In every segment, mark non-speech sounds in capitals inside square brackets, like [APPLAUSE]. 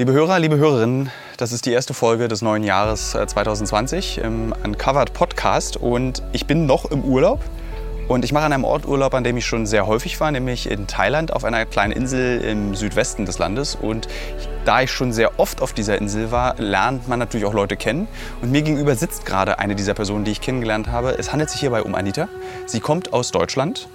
Liebe Hörer, liebe Hörerinnen, das ist die erste Folge des neuen Jahres äh, 2020 im Uncovered Podcast und ich bin noch im Urlaub und ich mache an einem Ort Urlaub, an dem ich schon sehr häufig war, nämlich in Thailand auf einer kleinen Insel im Südwesten des Landes und da ich schon sehr oft auf dieser Insel war, lernt man natürlich auch Leute kennen und mir gegenüber sitzt gerade eine dieser Personen, die ich kennengelernt habe. Es handelt sich hierbei um Anita. Sie kommt aus Deutschland.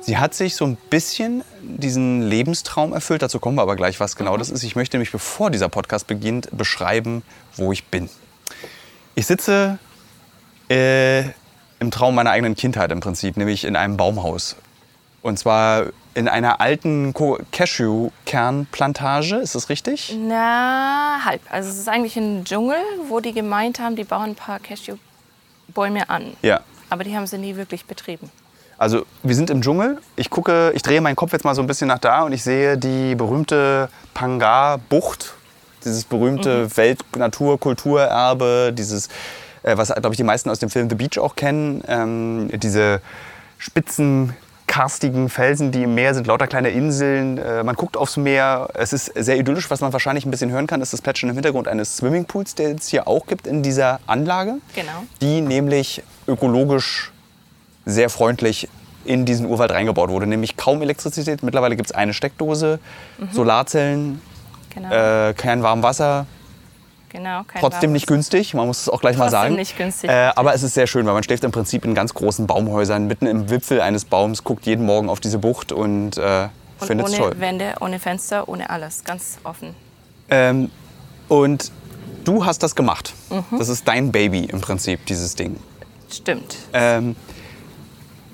Sie hat sich so ein bisschen diesen Lebenstraum erfüllt. Dazu kommen wir aber gleich, was genau das ist. Ich möchte nämlich, bevor dieser Podcast beginnt, beschreiben, wo ich bin. Ich sitze äh, im Traum meiner eigenen Kindheit im Prinzip, nämlich in einem Baumhaus. Und zwar in einer alten Cashew-Kernplantage, ist das richtig? Na, halb. Also es ist eigentlich ein Dschungel, wo die gemeint haben, die bauen ein paar Cashewbäume an. Ja. Aber die haben sie nie wirklich betrieben. Also wir sind im Dschungel. Ich gucke, ich drehe meinen Kopf jetzt mal so ein bisschen nach da und ich sehe die berühmte Pangar-Bucht, dieses berühmte Welt-Natur-Kulturerbe, dieses, äh, was glaube ich die meisten aus dem Film The Beach auch kennen, ähm, diese spitzen karstigen Felsen, die im Meer sind, lauter kleine Inseln. Äh, man guckt aufs Meer. Es ist sehr idyllisch. Was man wahrscheinlich ein bisschen hören kann, ist das Plätschern im Hintergrund eines Swimmingpools, der es hier auch gibt in dieser Anlage. Genau. Die nämlich ökologisch sehr freundlich in diesen Urwald reingebaut wurde. Nämlich kaum Elektrizität. Mittlerweile gibt es eine Steckdose, Solarzellen, Genau. äh, kein warmes Wasser. genau kein Trotzdem warmes- nicht günstig, man muss es auch gleich mal Trotzdem sagen. nicht günstig, Äh, aber es ist sehr schön, weil man schläft im Prinzip in ganz großen Baumhäusern, mitten im Wipfel eines Baums, guckt jeden Morgen auf diese Bucht und äh, Und findet es ohne toll. Wände, ohne Fenster, ohne alles. Ganz offen. Ähm, und du hast das gemacht. Mhm. Das ist dein Baby im Prinzip, dieses Ding. Stimmt. Ähm,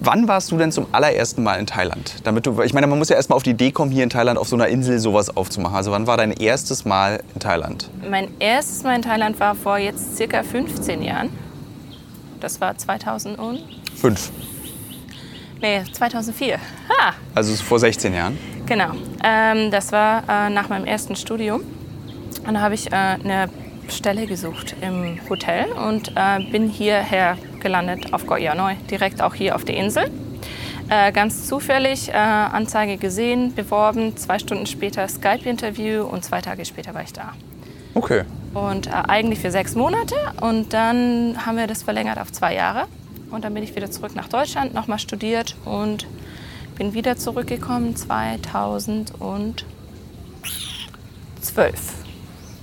wann warst du denn zum allerersten Mal in Thailand? Damit du, ich meine, man muss ja erstmal auf die Idee kommen, hier in Thailand auf so einer Insel sowas aufzumachen. Also wann war dein erstes Mal in Thailand? Mein erstes Mal in Thailand war vor jetzt circa 15 Jahren. Das war 2000 und... Fünf. Nee, 2004. Ha! Also vor 16 Jahren. Genau. Ähm, das war äh, nach meinem ersten Studium. Und da habe ich äh, eine Stelle gesucht im Hotel und äh, bin hierher gelandet auf Koh Yanoi, direkt auch hier auf der Insel. Äh, ganz zufällig äh, Anzeige gesehen, beworben, zwei Stunden später Skype-Interview und zwei Tage später war ich da. Okay. Und äh, eigentlich für sechs Monate und dann haben wir das verlängert auf zwei Jahre. Und dann bin ich wieder zurück nach Deutschland, nochmal studiert und bin wieder zurückgekommen 2012.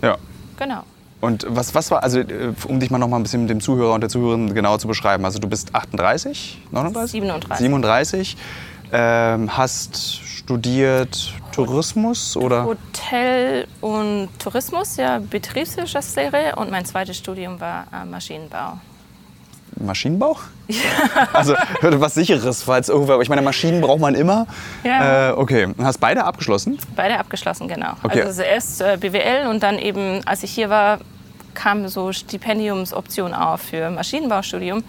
Ja. Genau. Und was, was war, also äh, um dich mal noch mal ein bisschen dem Zuhörer und der Zuhörerin genauer zu beschreiben. Also du bist 38, 39? 37. 37. Ähm, hast studiert Tourismus oder? Hotel und Tourismus, ja, Betriebswirtschaftslehre und mein zweites Studium war äh, Maschinenbau. Maschinenbau? [LAUGHS] Also was sicheres, falls irgendwer. Ich meine, Maschinen braucht man immer. Ja. Äh, okay. Hast beide abgeschlossen? Beide abgeschlossen, genau. Okay. Also erst äh, BWL und dann eben, als ich hier war, kam so Stipendiumsoption auf für Maschinenbaustudium.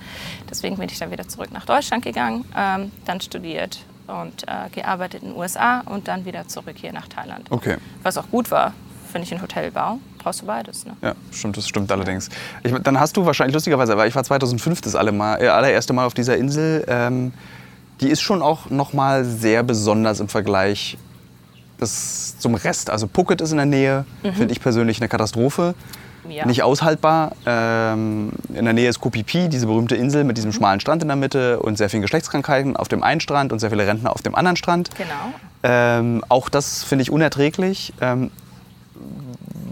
Deswegen bin ich dann wieder zurück nach Deutschland gegangen, ähm, dann studiert und äh, gearbeitet in den USA und dann wieder zurück hier nach Thailand. Okay. Was auch gut war, finde ich, in Hotelbau brauchst du beides. Ne? Ja, stimmt, das stimmt allerdings. Ich, dann hast du wahrscheinlich, lustigerweise, weil ich war 2005 das alle mal, äh, allererste Mal auf dieser Insel. Ähm, die ist schon auch noch mal sehr besonders im Vergleich das zum Rest. Also Phuket ist in der Nähe, finde ich persönlich eine Katastrophe. Ja. Nicht aushaltbar. Ähm, in der Nähe ist Phi, diese berühmte Insel mit diesem schmalen Strand in der Mitte und sehr vielen Geschlechtskrankheiten auf dem einen Strand und sehr viele Rentner auf dem anderen Strand. Genau. Ähm, auch das finde ich unerträglich. Ähm,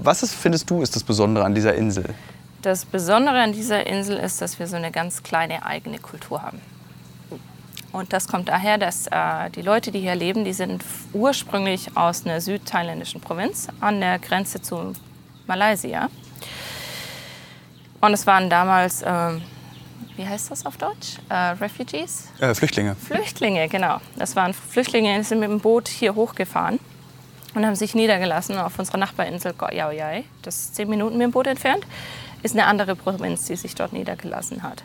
was ist, findest du, ist das Besondere an dieser Insel? Das Besondere an dieser Insel ist, dass wir so eine ganz kleine eigene Kultur haben. Und das kommt daher, dass äh, die Leute, die hier leben, die sind ursprünglich aus einer südthailändischen Provinz an der Grenze zu Malaysia. Und es waren damals, ähm, wie heißt das auf Deutsch? Äh, Refugees? Äh, Flüchtlinge. Flüchtlinge, genau. Das waren Flüchtlinge, die sind mit dem Boot hier hochgefahren und haben sich niedergelassen auf unserer Nachbarinsel Koh Yao Yai. Das ist zehn Minuten mit dem Boot entfernt. Ist eine andere Provinz, die sich dort niedergelassen hat.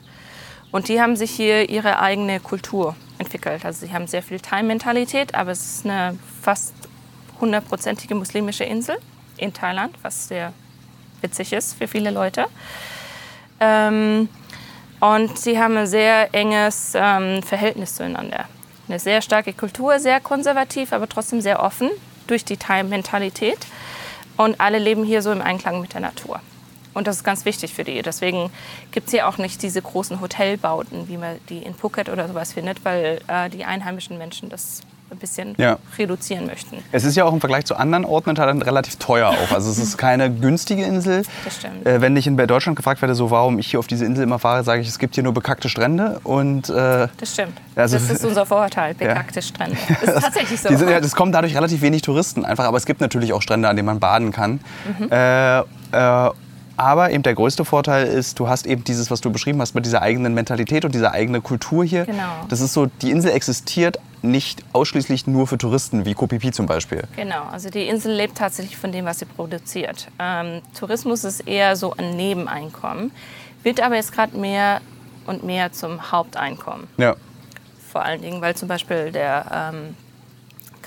Und die haben sich hier ihre eigene Kultur entwickelt. Also sie haben sehr viel Thai-Mentalität, aber es ist eine fast hundertprozentige muslimische Insel in Thailand, was sehr witzig ist für viele Leute. Ähm, und sie haben ein sehr enges ähm, Verhältnis zueinander. Eine sehr starke Kultur, sehr konservativ, aber trotzdem sehr offen durch die Thai-Mentalität. Und alle leben hier so im Einklang mit der Natur. Und das ist ganz wichtig für die. Deswegen gibt es hier auch nicht diese großen Hotelbauten, wie man die in Phuket oder sowas findet, weil äh, die einheimischen Menschen das ein bisschen Ja. reduzieren möchten. Es ist ja auch im Vergleich zu anderen Orten in Thailand relativ teuer auch. Also es ist [LAUGHS] keine günstige Insel. Das stimmt. Äh, wenn ich in Deutschland gefragt werde, so warum ich hier auf diese Insel immer fahre, sage ich, es gibt hier nur bekackte Strände und äh, Das stimmt. Also- das ist unser Vorurteil, [LAUGHS] bekackte Strände. [LAUGHS] Das ist tatsächlich so. Sind, ja, es kommen dadurch relativ wenig Touristen einfach, aber es gibt natürlich auch Strände, an denen man baden kann. Mhm. Äh, äh, aber eben der größte Vorteil ist, du hast eben dieses, was du beschrieben hast, mit dieser eigenen Mentalität und dieser eigenen Kultur hier. Genau. Das ist so, die Insel existiert nicht ausschließlich nur für Touristen, wie Phi zum Beispiel. Genau, also die Insel lebt tatsächlich von dem, was sie produziert. Ähm, Tourismus ist eher so ein Nebeneinkommen, wird aber jetzt gerade mehr und mehr zum Haupteinkommen. Ja. Vor allen Dingen, weil zum Beispiel der ähm,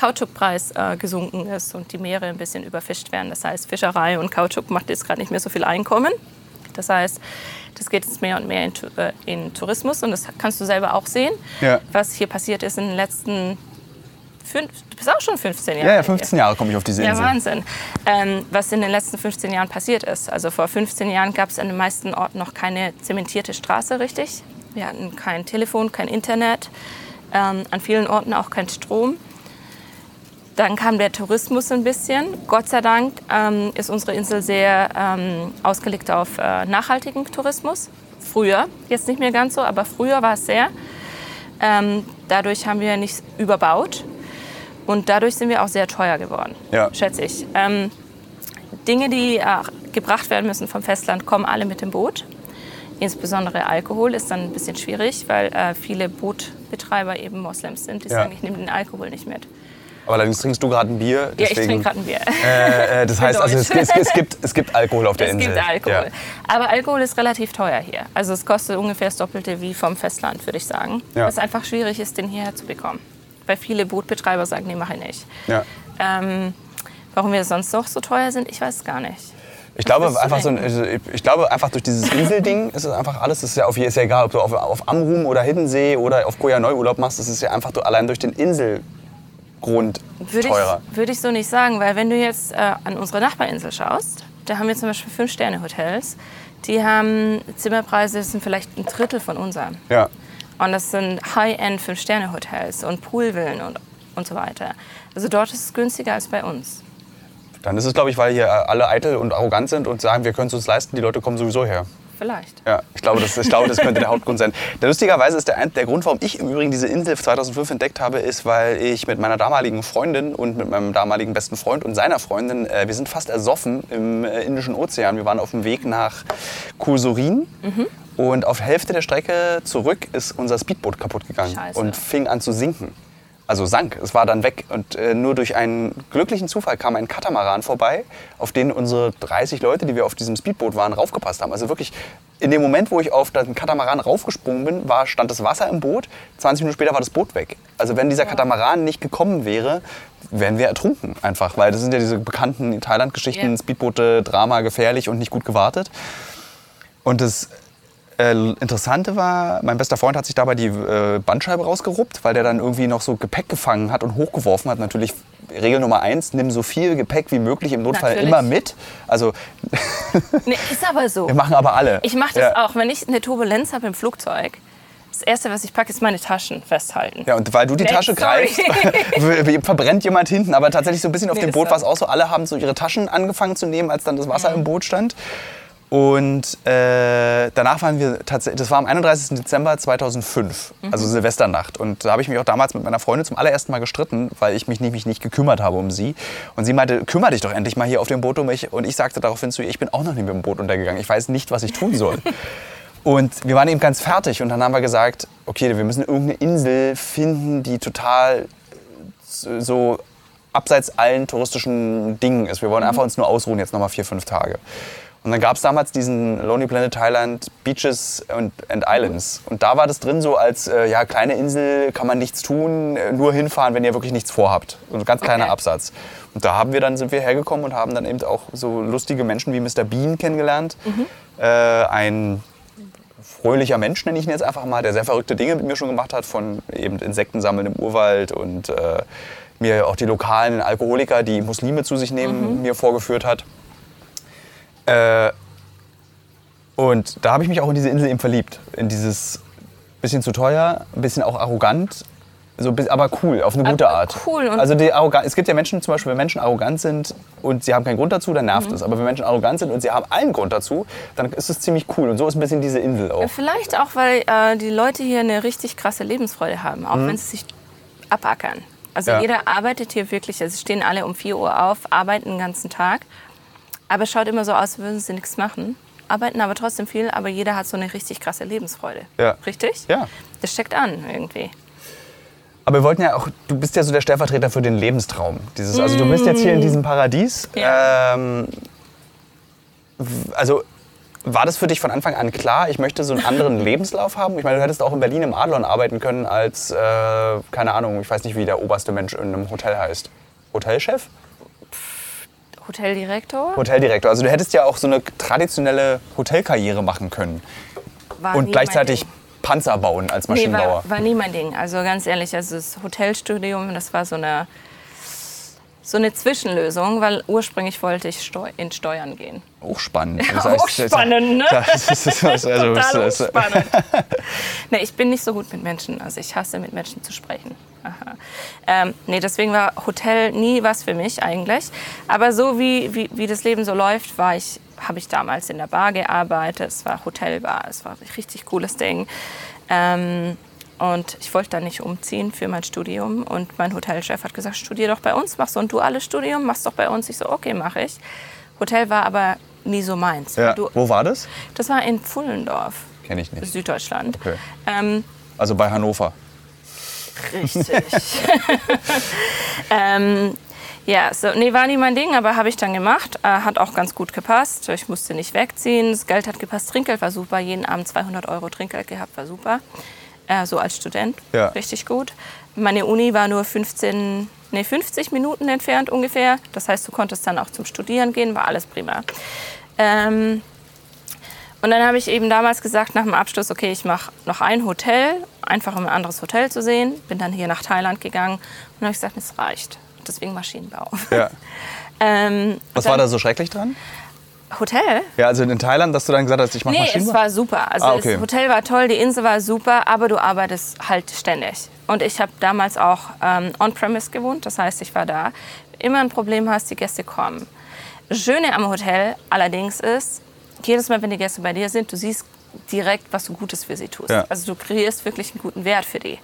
Kautschukpreis äh, gesunken ist und die Meere ein bisschen überfischt werden. Das heißt, Fischerei und Kautschuk macht jetzt gerade nicht mehr so viel Einkommen. Das heißt, das geht jetzt mehr und mehr in, äh, in Tourismus und das kannst du selber auch sehen, Ja. was hier passiert ist in den letzten fünf, du bist auch schon 15 Jahre Ja, ja, hier. 15 Jahre komme ich auf diese Ja, Insel. Wahnsinn. Ähm, was in den letzten 15 Jahren passiert ist. Also vor 15 Jahren gab es an den meisten Orten noch keine zementierte Straße richtig. Wir hatten kein Telefon, kein Internet, ähm, an vielen Orten auch kein Strom. Dann kam der Tourismus ein bisschen. Gott sei Dank ähm, ist unsere Insel sehr ähm, ausgelegt auf äh, nachhaltigen Tourismus. Früher, jetzt nicht mehr ganz so, aber früher war es sehr. Ähm, dadurch haben wir nicht überbaut und dadurch sind wir auch sehr teuer geworden, Ja. schätze ich. Ähm, Dinge, die äh, gebracht werden müssen vom Festland, kommen alle mit dem Boot. Insbesondere Alkohol ist dann ein bisschen schwierig, weil äh, viele Bootbetreiber eben Moslems sind. Die Ja. sagen, ich nehme den Alkohol nicht mit. Aber allerdings trinkst du gerade ein Bier. Ja, ich deswegen- trinke gerade ein Bier. Äh, äh, das heißt, also es, es, es, gibt, es gibt Alkohol auf der Es Insel. gibt Alkohol. Ja. Aber Alkohol ist relativ teuer hier. Also es kostet ungefähr das Doppelte wie vom Festland, würde ich sagen. Ja. Was einfach schwierig ist, den hierher zu bekommen. Weil viele Bootbetreiber sagen, nee, mache ich nicht. Ja. Ähm, warum wir sonst noch so teuer sind, ich weiß es gar nicht. Ich glaube, einfach so ein, also ich glaube einfach durch dieses Inselding ist es einfach alles. Es ist ja, auf, ist ja egal, ob du auf, auf Amrum oder Hiddensee oder auf Koh Neu Urlaub machst. Es ist ja einfach du, allein durch den Inselgrund Würde teurer. ich, würde ich so nicht sagen, weil wenn du jetzt äh, an unsere Nachbarinsel schaust, da haben wir zum Beispiel Fünf-Sterne-Hotels. Die haben Zimmerpreise, das sind vielleicht ein Drittel von unseren. Ja. Und das sind High-End Fünf-Sterne-Hotels und Poolvillen und, und so weiter. Also dort ist es günstiger als bei uns. Dann ist es, glaube ich, weil hier alle eitel und arrogant sind und sagen, wir können es uns leisten, die Leute kommen sowieso her. Vielleicht. Ja, ich glaube, das, ich glaube, das könnte der Hauptgrund sein. Der, lustigerweise ist der, der Grund, warum ich im Übrigen diese Insel 2005 entdeckt habe, ist, weil ich mit meiner damaligen Freundin und mit meinem damaligen besten Freund und seiner Freundin, äh, wir sind fast ersoffen im äh, Indischen Ozean. Wir waren auf dem Weg nach Kursurin und auf Hälfte der Strecke zurück ist unser Speedboot kaputt gegangen Scheiße. und fing an zu sinken. Also sank, es war dann weg. Und äh, nur durch einen glücklichen Zufall kam ein Katamaran vorbei, auf den unsere 30 Leute, die wir auf diesem Speedboot waren, raufgepasst haben. Also wirklich, in dem Moment, wo ich auf den Katamaran raufgesprungen bin, war, stand das Wasser im Boot. 20 Minuten später war das Boot weg. Also wenn dieser Katamaran nicht gekommen wäre, wären wir ertrunken einfach. Weil das sind ja diese bekannten Thailand-Geschichten, Ja. Speedboote, Drama, gefährlich und nicht gut gewartet. Und das Interessante war, mein bester Freund hat sich dabei die äh, Bandscheibe rausgeruppt, weil der dann irgendwie noch so Gepäck gefangen hat und hochgeworfen hat. Natürlich Regel Nummer eins, nimm so viel Gepäck wie möglich im Notfall Natürlich. immer mit. Also [LAUGHS] Nee, ist aber so. wir machen aber alle. Ich mache das ja. auch, wenn ich eine Turbulenz habe im Flugzeug. Das Erste, was ich packe, ist meine Taschen festhalten. Ja, und weil du die Nee, Tasche sorry. greifst, [LAUGHS] verbrennt jemand hinten. Aber tatsächlich so ein bisschen auf Nee, dem Boot war- war es auch so. Alle haben so ihre Taschen angefangen zu nehmen, als dann das Wasser im Boot stand. Und äh, danach waren wir tatsächlich, das war am 31. Dezember 2005, also Silvesternacht. Und da habe ich mich auch damals mit meiner Freundin zum allerersten Mal gestritten, weil ich mich nämlich nicht gekümmert habe um sie. Und sie meinte, kümmere dich doch endlich mal hier auf dem Boot um mich. Und ich sagte daraufhin zu ihr, ich bin auch noch nie mit dem Boot untergegangen. Ich weiß nicht, was ich tun soll. [LAUGHS] Und wir waren eben ganz fertig und dann haben wir gesagt, okay, wir müssen irgendeine Insel finden, die total so abseits allen touristischen Dingen ist. Wir wollen einfach uns nur ausruhen, jetzt nochmal vier, fünf Tage. Und dann gab es damals diesen Lonely Planet Thailand Beaches und and Islands. Und da war das drin so als, äh, ja, kleine Insel, kann man nichts tun, äh, nur hinfahren, wenn ihr wirklich nichts vorhabt. So ein ganz kleiner Okay. Absatz. Und da haben wir dann, sind wir hergekommen und haben dann eben auch so lustige Menschen wie Mr. Bean kennengelernt. Äh, ein fröhlicher Mensch, nenne ich ihn jetzt einfach mal, der sehr verrückte Dinge mit mir schon gemacht hat, von eben Insekten sammeln im Urwald und äh, mir auch die lokalen Alkoholiker, die Muslime zu sich nehmen, mir vorgeführt hat. Äh, und da habe ich mich auch in diese Insel eben verliebt. In dieses bisschen zu teuer, ein bisschen auch arrogant, so, aber cool, auf eine gute Aber Art. cool also die Arrogan es gibt ja Menschen, zum Beispiel, wenn Menschen arrogant sind und sie haben keinen Grund dazu, dann nervt Mhm. es. Aber wenn Menschen arrogant sind und sie haben einen Grund dazu, dann ist es ziemlich cool. Und so ist ein bisschen diese Insel auch. Vielleicht auch, weil äh, die Leute hier eine richtig krasse Lebensfreude haben, auch wenn sie sich abackern. Also Mhm. Ja. jeder arbeitet hier wirklich, also stehen alle um 4 Uhr auf, arbeiten den ganzen Tag, aber es schaut immer so aus, als würden sie nichts machen. Arbeiten aber trotzdem viel, aber jeder hat so eine richtig krasse Lebensfreude. Ja. Richtig? Ja. Das steckt an irgendwie. Aber wir wollten ja auch, du bist ja so der Stellvertreter für den Lebenstraum. Dieses, also du bist jetzt hier in diesem Paradies. Ja. Ähm, also war das für dich von Anfang an klar, ich möchte so einen anderen [LAUGHS] Lebenslauf haben? Ich meine, du hättest auch in Berlin im Adlon arbeiten können als, äh, keine Ahnung, ich weiß nicht, wie der oberste Mensch in einem Hotel heißt. Hotelchef? Hoteldirektor? Hoteldirektor. Also du hättest ja auch so eine traditionelle Hotelkarriere machen können. War Und gleichzeitig. Panzer bauen als Nee, Maschinenbauer. war, war nie mein Ding. Also ganz ehrlich, also das Hotelstudium, das war so eine, so eine Zwischenlösung, weil ursprünglich wollte ich Steu in Steuern gehen. Auch spannend. Das auch spannend, ne? Das ist, das also, Total ist, spannend. [LAUGHS] nee, ich bin nicht so gut mit Menschen. Also ich hasse mit Menschen zu sprechen. Aha. Ähm, nee, deswegen war Hotel nie was für mich eigentlich. Aber so wie, wie, wie das Leben so läuft, war ich, habe ich damals in der Bar gearbeitet. Es war Hotelbar, es war ein richtig cooles Ding. Ähm, und ich wollte da nicht umziehen für mein Studium. Und mein Hotelchef hat gesagt, studier doch bei uns, mach so ein duales Studium, mach's doch bei uns. Ich so, okay, mache ich. Hotel war aber nie so meins. ja. Du, Wo war das? das war in Pfullendorf, Kenne ich nicht. Süddeutschland. Okay. Ähm, Also bei Hannover. richtig. [LAUGHS] ähm, ja, so, nee, war nie mein Ding, aber habe ich dann gemacht. Äh, hat auch ganz gut gepasst. Ich musste nicht wegziehen. Das Geld hat gepasst. Trinkgeld war super. Jeden Abend 200 Euro Trinkgeld gehabt, war super. Äh, so als Student. Ja. Richtig gut. Meine Uni war nur 15, nee, 50 Minuten entfernt ungefähr. Das heißt, du konntest dann auch zum Studieren gehen. War alles prima. Ähm, und dann habe ich eben damals gesagt, nach dem Abschluss, okay, ich mache noch ein Hotel, einfach um ein anderes Hotel zu sehen. Bin dann hier nach Thailand gegangen und habe gesagt, es reicht. Deswegen Maschinenbau. Ja. [LAUGHS] Ähm, Was dann- war da so schrecklich dran? Hotel? Ja, also in Thailand, dass du dann gesagt hast, ich mache Nee, es Maschinenbau? war super. Also Ah, okay. das Hotel war toll, die Insel war super, aber du arbeitest halt ständig. Und ich habe damals auch ähm, on-premise gewohnt, das heißt, ich war da. Immer ein Problem hast, die Gäste kommen. Schöne am Hotel allerdings ist, jedes Mal, wenn die Gäste bei dir sind, du siehst direkt, was du Gutes für sie tust. Ja. Also du kreierst wirklich einen guten Wert für die.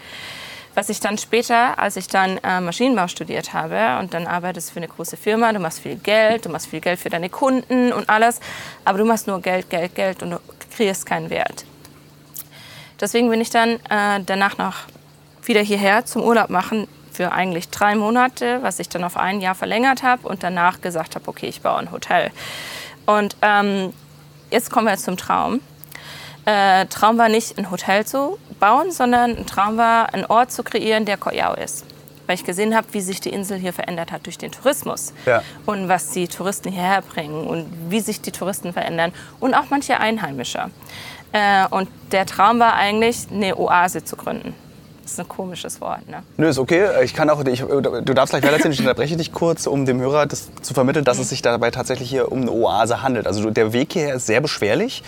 Was ich dann später, als ich dann äh, Maschinenbau studiert habe und dann arbeitest für eine große Firma, du machst viel Geld, du machst viel Geld für deine Kunden und alles, aber du machst nur Geld, Geld, Geld und du kreierst keinen Wert. Deswegen bin ich dann äh, danach noch wieder hierher zum Urlaub machen für eigentlich drei Monate, was ich dann auf ein Jahr verlängert habe und danach gesagt habe, okay, ich baue ein Hotel. Und ähm, jetzt kommen wir jetzt zum Traum. Äh, Traum war nicht ein Hotel zu bauen, sondern ein Traum war, einen Ort zu kreieren, der Koyao ist. Weil ich gesehen habe, wie sich die Insel hier verändert hat durch den Tourismus. Ja. Und was die Touristen hierher bringen und wie sich die Touristen verändern. Und auch manche Einheimische. Äh, und der Traum war eigentlich, eine Oase zu gründen. Das ist ein komisches Wort, ne? Nö, ist okay. Ich kann auch, ich, du darfst gleich weitererzählen, ich unterbreche dich kurz, um dem Hörer das zu vermitteln, dass es sich dabei tatsächlich hier um eine Oase handelt. Also der Weg hierher ist sehr beschwerlich.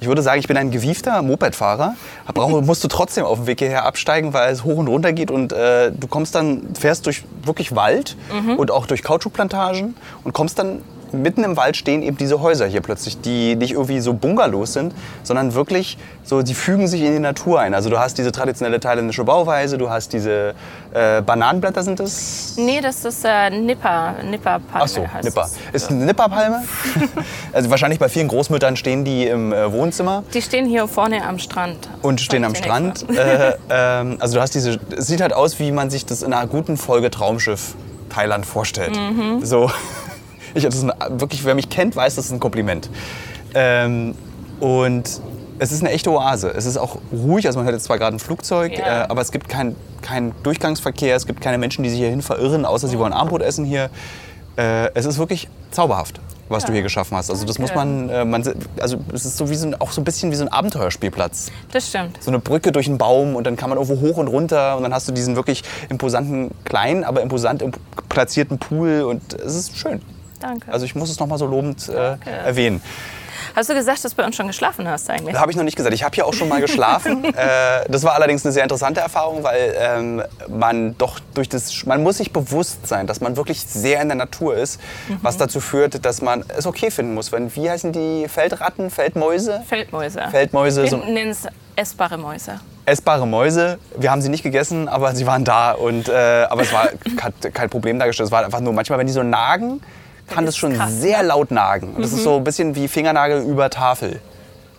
Ich würde sagen, ich bin ein gewiefter Mopedfahrer. Brauche, [LAUGHS] musst du trotzdem auf dem Weg hierher absteigen, weil es hoch und runter geht und äh, du kommst dann, fährst durch wirklich Wald und auch durch Kautschukplantagen und kommst dann mitten im Wald stehen eben diese Häuser hier plötzlich, die nicht irgendwie so Bungalows sind, sondern wirklich so, die fügen sich in die Natur ein. Also du hast diese traditionelle thailändische Bauweise, du hast diese äh, Bananenblätter sind das? Nee, das ist äh, Nipper, Nipperpalme Ach so, heißt Nipper. es. Ist eine Nipperpalme? [LAUGHS] also wahrscheinlich bei vielen Großmüttern stehen die im äh, Wohnzimmer Die stehen hier vorne am Strand. und stehen am Strand. [LAUGHS] Äh, ähm, also du hast diese, es sieht halt aus, wie man sich das in einer guten Folge Traumschiff Thailand vorstellt. Mhm. So, ich, das ist ein, wirklich, wer mich kennt, weiß, das ist ein Kompliment. Ähm, und es ist eine echte Oase. Es ist auch ruhig, also man hört jetzt zwar gerade ein Flugzeug, Ja. äh, aber es gibt keinen kein Durchgangsverkehr, es gibt keine Menschen, die sich hierhin verirren, außer sie wollen Armbrot essen hier. Äh, es ist wirklich zauberhaft. was du hier geschaffen hast. Also das muss man, äh, man also es ist so wie so ein, auch so ein bisschen wie so ein Abenteuerspielplatz. Das stimmt. So eine Brücke durch einen Baum und dann kann man irgendwo hoch und runter und dann hast du diesen wirklich imposanten, kleinen, aber imposant imp platzierten Pool und es ist schön. Danke. Also ich muss es nochmal so lobend äh, erwähnen. Hast du gesagt, dass du bei uns schon geschlafen hast eigentlich? Das habe ich noch nicht gesagt. Ich habe hier auch schon mal [LAUGHS] geschlafen. äh, das war allerdings eine sehr interessante Erfahrung, weil ähm, man doch durch das, man muss sich bewusst sein, dass man wirklich sehr in der Natur ist, mhm. was dazu führt, dass man es okay finden muss. Wenn, wie heißen die Feldratten, Feldmäuse? Feldmäuse. Feldmäuse. Wir so nennen es essbare Mäuse. Essbare Mäuse. Wir haben sie nicht gegessen, aber sie waren da und äh, aber es war [LAUGHS] kein Problem dargestellt. Es war einfach nur manchmal, wenn die so nagen, kann das schon krass, sehr ne? laut nagen. Das mhm. ist so ein bisschen wie Fingernagel über Tafel.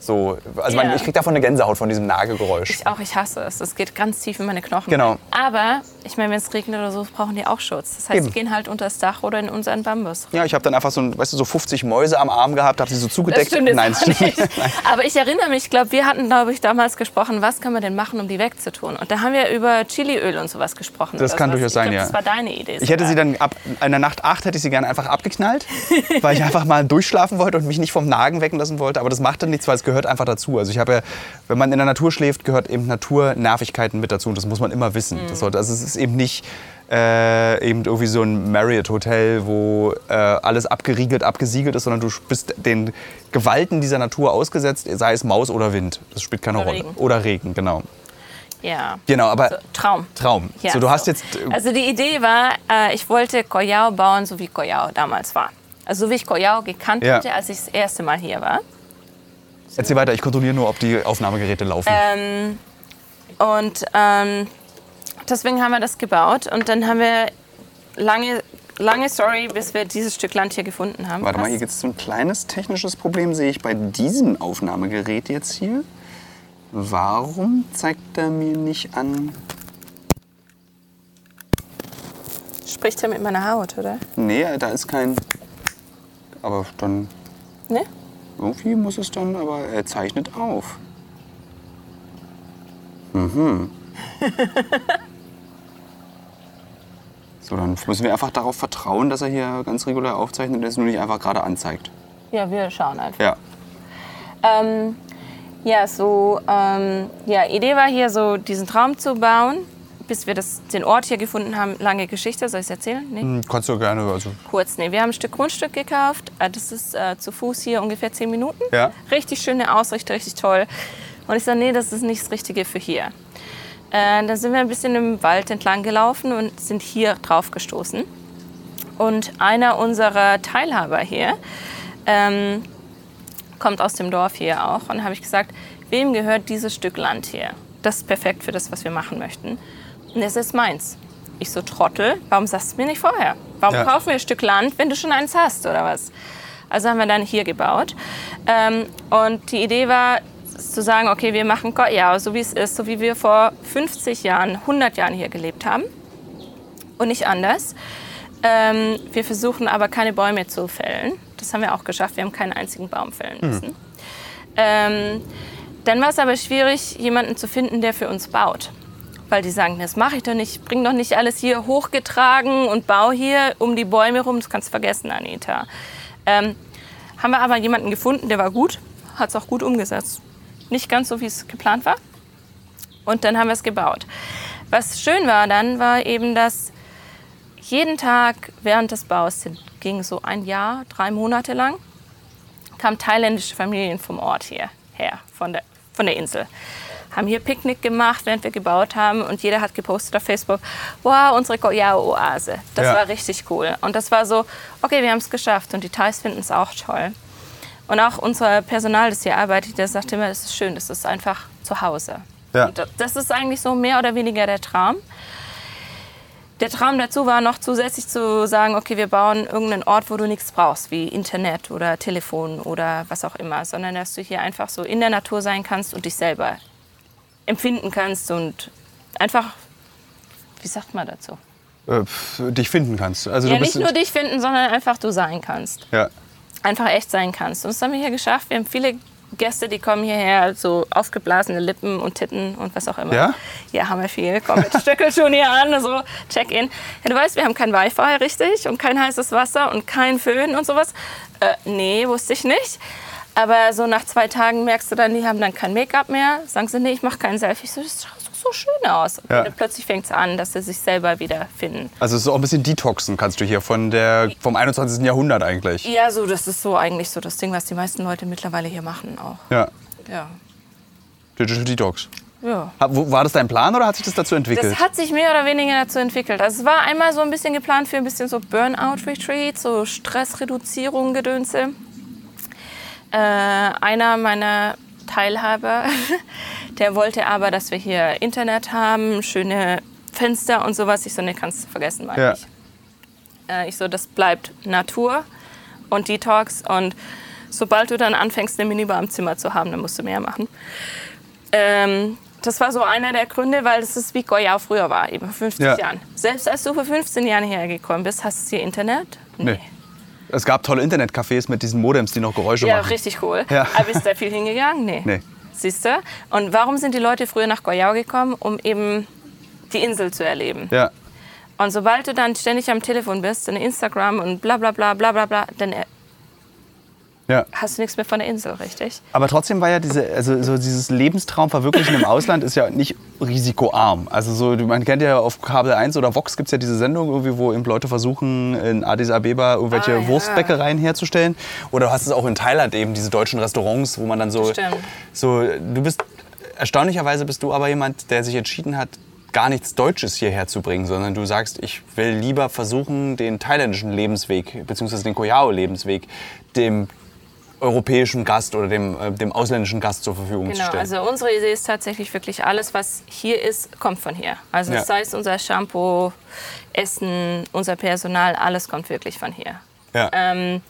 So, also yeah. man, ich kriege davon eine Gänsehaut von diesem Nagelgeräusch. Ich auch, ich hasse es. Es geht ganz tief in meine Knochen. Genau. Aber ich meine, wenn es regnet oder so, brauchen die auch Schutz. Das heißt, Eben. die gehen halt unter das Dach oder in unseren Bambus. Ja, ich habe dann einfach so, weißt du, so 50 Mäuse am Arm gehabt, habe sie so zugedeckt. Das stimmt, Nein, das stimmt. Aber ich erinnere mich, ich glaube, wir hatten, glaube ich, damals gesprochen, was kann man denn machen, um die wegzutun? Und da haben wir über Chiliöl und sowas gesprochen. Das kann durchaus sein, glaub, ja. Das war deine Idee. Ich hätte sie dann ab in der Nacht 8 hätte ich sie gerne einfach abgeknallt, weil ich [LAUGHS] einfach mal durchschlafen wollte und mich nicht vom Nagen wecken lassen wollte. Aber das machte nichts, weil es gehört einfach dazu. Also ich habe ja, wenn man in der Natur schläft, gehört eben Naturnervigkeiten mit dazu. Und das muss man immer wissen. Mhm. Das sollte, also es ist eben nicht äh, eben irgendwie so ein Marriott-Hotel, wo äh, alles abgeriegelt, abgesiegelt ist, sondern du bist den Gewalten dieser Natur ausgesetzt, sei es Maus oder Wind. Das spielt keine oder Rolle. Regen. Oder Regen, genau. Ja. Genau, aber so, Traum. Traum. Ja, so, du hast jetzt. Äh, also die Idee war, äh, ich wollte Koyao bauen, so wie Koyao damals war. Also so wie ich Koyao gekannt ja. hatte, als ich das erste Mal hier war. Erzähl weiter, ich kontrolliere nur, ob die Aufnahmegeräte laufen. Ähm, und ähm, deswegen haben wir das gebaut. Und dann haben wir lange, lange Story, bis wir dieses Stück Land hier gefunden haben. Warte mal, hier gibt es so ein kleines technisches Problem, sehe ich bei diesem Aufnahmegerät jetzt hier. Warum zeigt er mir nicht an? Spricht er mit meiner Haut, oder? Nee, da ist kein. Aber dann. Ne? Irgendwie muss es dann, aber er zeichnet auf. Mhm. [LAUGHS] so, dann müssen wir einfach darauf vertrauen, dass er hier ganz regulär aufzeichnet und es nur nicht einfach gerade anzeigt. Ja, wir schauen einfach. Ja. Ähm, ja, so, ähm, ja, Idee war hier so, diesen Traum zu bauen bis wir das, den Ort hier gefunden haben, lange Geschichte. Soll ich es erzählen? Nee? Hm, kannst du gerne. Also. Kurz, nee. Wir haben ein Stück Grundstück gekauft. Äh, das ist äh, zu Fuß hier ungefähr zehn Minuten. Ja. Richtig schöne Ausrichtung, richtig toll. Und ich sage, nee, das ist nicht das Richtige für hier. Äh, dann sind wir ein bisschen im Wald entlang gelaufen und sind hier drauf gestoßen. Und einer unserer Teilhaber hier ähm, kommt aus dem Dorf hier auch. Und habe ich gesagt, wem gehört dieses Stück Land hier? Das ist perfekt für das, was wir machen möchten. Und es ist meins. Ich so, Trottel, warum sagst du mir nicht vorher? Warum ja. kaufen wir ein Stück Land, wenn du schon eins hast oder was? Also haben wir dann hier gebaut. Ähm, und die Idee war zu sagen, okay, wir machen ja so wie es ist, so wie wir vor 50 Jahren, 100 Jahren hier gelebt haben und nicht anders. Ähm, wir versuchen aber keine Bäume zu fällen. Das haben wir auch geschafft. Wir haben keinen einzigen Baum fällen hm. müssen. Mhm. Ähm, dann war es aber schwierig, jemanden zu finden, der für uns baut weil die sagen, das mache ich doch nicht, ich bringe doch nicht alles hier hochgetragen und baue hier um die Bäume rum, das kannst du vergessen, Anita. Ähm, haben wir aber jemanden gefunden, der war gut, hat es auch gut umgesetzt. Nicht ganz so, wie es geplant war. Und dann haben wir es gebaut. Was schön war dann, war eben, dass jeden Tag während des Baus, ging so ein Jahr, drei Monate lang, kamen thailändische Familien vom Ort hierher, von der, von der Insel haben hier Picknick gemacht, während wir gebaut haben und jeder hat gepostet auf Facebook, wow, unsere Goyao-Oase. Das ja. war richtig cool. Und das war so, okay, wir haben es geschafft und die Thais finden es auch toll. Und auch unser Personal, das hier arbeitet, der sagt immer, das ist schön, das ist einfach zu Hause. Ja. das ist eigentlich so mehr oder weniger der Traum. Der Traum dazu war noch zusätzlich zu sagen, okay, wir bauen irgendeinen Ort, wo du nichts brauchst, wie Internet oder Telefon oder was auch immer, sondern dass du hier einfach so in der Natur sein kannst und dich selber empfinden kannst und einfach, wie sagt man dazu? Äh, dich finden kannst. Also ja, nicht nur dich finden, sondern einfach du sein kannst. Ja. Einfach echt sein kannst. Und das haben wir hier geschafft. Wir haben viele Gäste, die kommen hierher, so aufgeblasene Lippen und Titten und was auch immer. Ja? Ja, haben wir viel. Komm mit [LAUGHS] Stöckelschuhen hier an, so Check-in. Ja, du weißt, wir haben kein Wi-Fi, richtig? Und kein heißes Wasser und kein Föhn und sowas. Äh, nee, wusste ich nicht. Aber so nach zwei Tagen merkst du dann, die haben dann kein Make-up mehr. Sagen sie, nee, ich mache kein Selfie. Ich so, das schaut so schön aus. Ja. Und dann plötzlich fängt es an, dass sie sich selber wiederfinden. Also es ist auch ein bisschen detoxen kannst du hier von der, vom 21. Jahrhundert eigentlich. Ja, so, das ist so eigentlich so das Ding, was die meisten Leute mittlerweile hier machen auch. Ja, Ja. Digital Detox. ja. War das dein Plan oder hat sich das dazu entwickelt? Das hat sich mehr oder weniger dazu entwickelt. Also es war einmal so ein bisschen geplant für ein bisschen so Burnout-Retreat, so Stressreduzierung, Gedönse. Äh, einer meiner Teilhaber, [LAUGHS] der wollte aber, dass wir hier Internet haben, schöne Fenster und sowas. Ich so, ne, kannst du vergessen, meine Ja. ich. Äh, ich so, das bleibt Natur und Detox. Und sobald du dann anfängst, eine Minibar im Zimmer zu haben, dann musst du mehr machen. Ähm, das war so einer der Gründe, weil das ist wie Goya früher war, eben vor 50 Ja. Jahren. Selbst als du vor 15 Jahren hergekommen bist, hast du hier Internet? Nee. Es gab tolle Internetcafés mit diesen Modems, die noch Geräusche Ja, machen. richtig cool. Ja. Aber bist du da viel hingegangen? Nee. Nee. Siehst du? Und warum sind die Leute früher nach Goyao gekommen? Um eben die Insel zu erleben. Ja. Und sobald du dann ständig am Telefon bist, in Instagram und bla bla bla bla bla bla, dann ja. hast du nichts mehr von der Insel, richtig? Aber trotzdem war ja diese, also so dieses Lebenstraum verwirklichen im Ausland ist ja nicht risikoarm. Also so, man kennt ja auf Kabel 1 oder Vox gibt es ja diese Sendung irgendwie, wo eben Leute versuchen, in Addis Abeba irgendwelche Ah, ja. Wurstbäckereien herzustellen. Oder du hast es auch in Thailand eben, diese deutschen Restaurants, wo man dann so, Stimmt. so, du bist, erstaunlicherweise bist du aber jemand, der sich entschieden hat, gar nichts Deutsches hierher zu bringen, sondern du sagst, ich will lieber versuchen, den thailändischen Lebensweg, beziehungsweise den Koyao-Lebensweg, dem europäischen Gast oder dem, äh, dem ausländischen Gast zur Verfügung zu Genau, stellen. also unsere Idee ist tatsächlich wirklich alles, was hier ist, kommt von hier. Also Ja. sei es unser Shampoo, Essen, unser Personal, alles kommt wirklich von hier. ja. Ähm,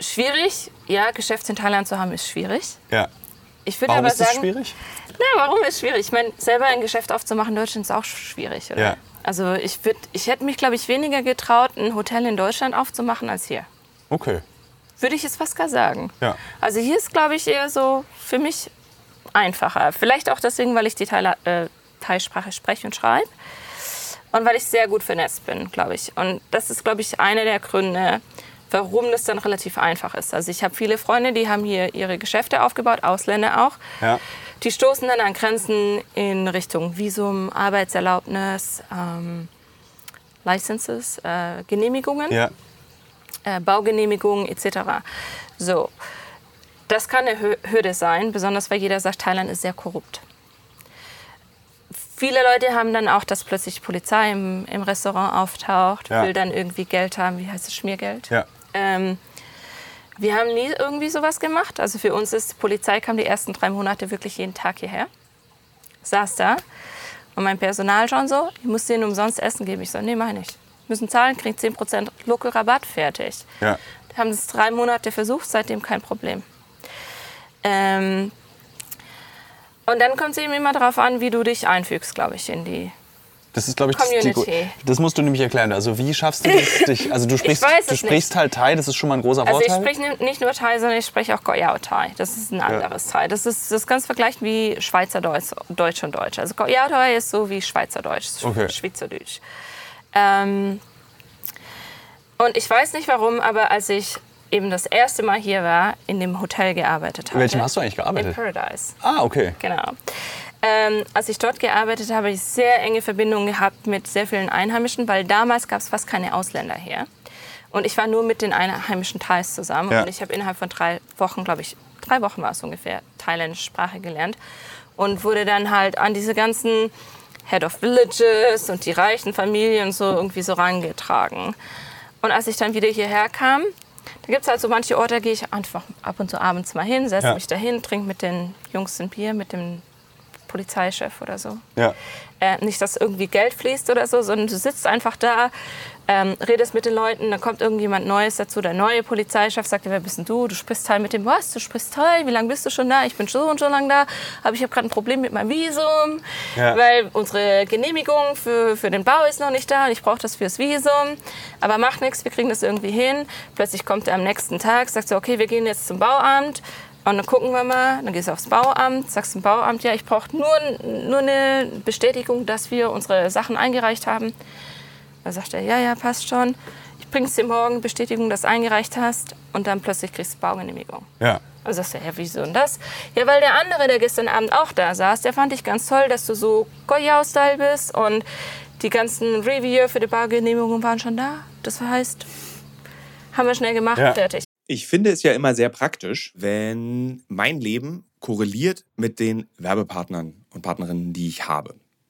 schwierig, ja, Geschäfte in Thailand zu haben, ist schwierig. ja. Ich würde Warum aber ist sagen, schwierig? Na, warum ist schwierig? Ich meine, selber ein Geschäft aufzumachen in Deutschland ist auch schwierig, oder? Ja. Also ich, würd, ich hätte mich, glaube ich, weniger getraut, ein Hotel in Deutschland aufzumachen als hier. Okay. Würde ich jetzt fast gar sagen. Ja. Also hier ist, glaube ich, eher so für mich einfacher. Vielleicht auch deswegen, weil ich die Thai, äh, Thai-Sprache spreche und schreibe. Und weil ich sehr gut vernetzt bin, glaube ich. Und das ist, glaube ich, einer der Gründe, warum das dann relativ einfach ist. Also ich habe viele Freunde, die haben hier ihre Geschäfte aufgebaut, Ausländer auch. Ja. Die stoßen dann an Grenzen in Richtung Visum, Arbeitserlaubnis, ähm, Licenses, äh, Genehmigungen Ja. Äh, Baugenehmigungen etc. So, das kann eine Hü- Hürde sein, besonders weil jeder sagt, Thailand ist sehr korrupt. Viele Leute haben dann auch, dass plötzlich die Polizei im, im Restaurant auftaucht, Ja. will dann irgendwie Geld haben, wie heißt es, Schmiergeld. Ja. Ähm, wir haben nie irgendwie sowas gemacht. Also für uns ist, die Polizei kam die ersten drei Monate wirklich jeden Tag hierher, saß da und mein Personal schon so, ich muss denen umsonst Essen geben. Ich so, nee, mach ich nicht. Müssen zahlen, kriegt 10% Local Rabatt, fertig. Ja. Wir haben es drei Monate versucht, seitdem kein Problem. Ähm, und dann kommt es eben immer darauf an, wie du dich einfügst, glaube ich, in die. Das ist, glaube ich, das, die, Community. das musst du nämlich erklären. Also wie schaffst du das? Dich, [LAUGHS] also du sprichst, du sprichst halt Thai, das ist schon mal ein großer Also ich Vorteil. spreche ni- nicht nur Thai, sondern ich spreche auch Goyao Thai. Das ist ein anderes Thai. Das ist das ganz vergleichen wie Schweizer Deutsch, und Deutsch. Also Goyao Thai ist so wie Schweizer Deutsch, Sch- Okay. Schweizerdeutsch. Ähm, und ich weiß nicht warum, aber als ich eben das erste Mal hier war, in dem Hotel gearbeitet habe. In welchem hast du eigentlich In gearbeitet? Paradise. Ah, okay. Genau. Ähm, als ich dort gearbeitet habe, habe ich sehr enge Verbindungen gehabt mit sehr vielen Einheimischen, weil damals gab es fast keine Ausländer hier. Und ich war nur mit den einheimischen Thais zusammen. Ja. Und ich habe innerhalb von drei Wochen, glaube ich, drei Wochen war es ungefähr, thailändische Sprache gelernt. Und wurde dann halt an diese ganzen Head of Villages und die reichen Familien so irgendwie so rangetragen. Und als ich dann wieder hierher kam, da gibt es halt so manche Orte, da gehe ich einfach ab und zu abends mal hin, setze Ja. mich dahin, trinke mit den Jungs ein Bier, mit dem Polizeichef oder so. Ja. Äh, nicht, dass irgendwie Geld fließt oder so, sondern du sitzt einfach da, ähm, redest mit den Leuten, dann kommt irgendjemand Neues dazu. Der neue Polizeichef sagt dir, wer bist denn du? Du sprichst Thai mit dem, was? Du sprichst Thai? Wie lange bist du schon da? Ich bin so und so lange da, aber ich habe gerade ein Problem mit meinem Visum, Ja. weil unsere Genehmigung für, für den Bau ist noch nicht da und ich brauche das fürs Visum. Aber macht nichts, wir kriegen das irgendwie hin. Plötzlich kommt er am nächsten Tag, sagt so, okay, wir gehen jetzt zum Bauamt. Und dann gucken wir mal, dann gehst du aufs Bauamt, sagst zum Bauamt, ja, ich brauche nur, nur eine Bestätigung, dass wir unsere Sachen eingereicht haben. Dann sagt er, ja, ja, passt schon. Ich bringst dir morgen Bestätigung, dass du eingereicht hast und dann plötzlich kriegst du Baugenehmigung. Ja. Also sagst du, ja, wieso denn das? Ja, weil der andere, der gestern Abend auch da saß, der fand ich ganz toll, dass du so Goyau-Style bist und die ganzen Reviewer für die Baugenehmigung waren schon da. Das heißt, haben wir schnell gemacht, Ja. fertig. Ich finde es ja immer sehr praktisch, wenn mein Leben korreliert mit den Werbepartnern und Partnerinnen, die ich habe.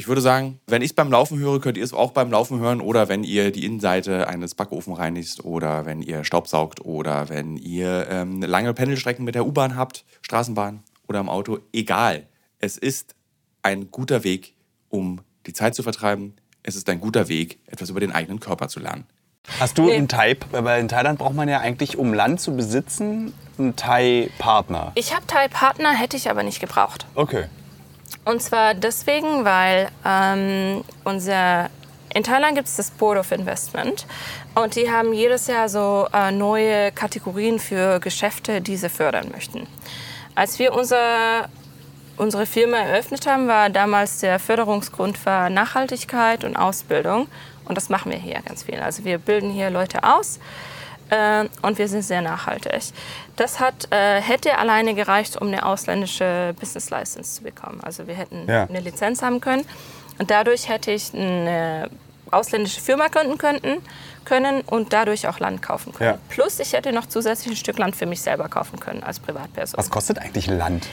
ich würde sagen, wenn ich es beim Laufen höre, könnt ihr es auch beim Laufen hören oder wenn ihr die Innenseite eines Backofen reinigt oder wenn ihr Staubsaugt oder wenn ihr ähm, lange Pendelstrecken mit der U-Bahn habt, Straßenbahn oder im Auto. Egal. Es ist ein guter Weg, um die Zeit zu vertreiben. Es ist ein guter Weg, etwas über den eigenen Körper zu lernen. Hast du Nee. einen Thai, weil in Thailand braucht man ja eigentlich, um Land zu besitzen, einen Thai-Partner. Ich habe Thai-Partner, hätte ich aber nicht gebraucht. Okay. Und zwar deswegen, weil ähm, unser in Thailand gibt es das Board of Investment und die haben jedes Jahr so äh, neue Kategorien für Geschäfte, die sie fördern möchten. Als wir unser, unsere Firma eröffnet haben, war damals der Förderungsgrund war Nachhaltigkeit und Ausbildung und das machen wir hier ganz viel. Also wir bilden hier Leute aus äh, und wir sind sehr nachhaltig. Das hat, äh, hätte alleine gereicht, um eine ausländische Business License zu bekommen. Also wir hätten Ja. eine Lizenz haben können und dadurch hätte ich eine ausländische Firma gründen könnten, können und dadurch auch Land kaufen können. Ja. Plus ich hätte noch zusätzlich ein Stück Land für mich selber kaufen können als Privatperson. Was kostet eigentlich Land?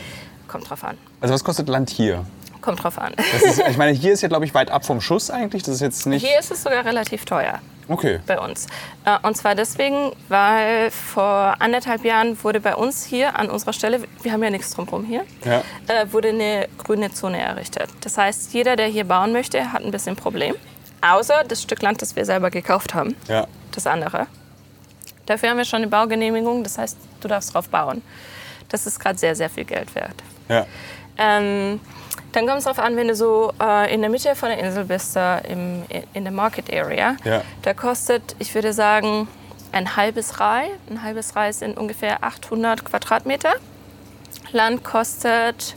Kommt drauf an. Also was kostet Land hier? Kommt drauf an. Ist, [LAUGHS] ich meine, hier ist ja, glaube ich, weit ab vom Schuss eigentlich. Das ist jetzt nicht... Hier ist es sogar relativ teuer. Okay. bei uns. Äh, Und zwar deswegen, weil vor anderthalb Jahren wurde bei uns hier an unserer Stelle, wir haben ja nichts drumherum hier, Ja. äh, wurde eine grüne Zone errichtet. Das heißt, jeder, der hier bauen möchte, hat ein bisschen Problem. Außer das Stück Land, das wir selber gekauft haben. Ja. Das andere. Dafür haben wir schon eine Baugenehmigung, das heißt, du darfst drauf bauen. Das ist gerade sehr, sehr viel Geld wert. Ja. Ähm, dann kommt es darauf an, wenn du so äh, in der Mitte von der Insel bist, da im, in der Market Area. Ja. Da kostet, ich würde sagen, ein halbes Rai. Ein halbes Rai sind ungefähr 800 Quadratmeter. Land kostet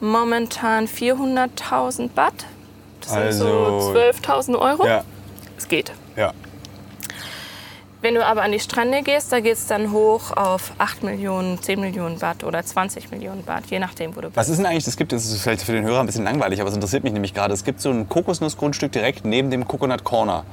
momentan 400.000 Baht. Das Also- sind so 12.000 Euro. Ja. Es geht. Ja. Wenn du aber an die Strände gehst, da geht es dann hoch auf 8 Millionen, 10 Millionen Baht oder 20 Millionen Baht, je nachdem, wo du bist. Was ist denn eigentlich, das gibt, ist vielleicht für den Hörer ein bisschen langweilig, aber es interessiert mich nämlich gerade. Es gibt so ein Kokosnussgrundstück direkt neben dem Coconut Corner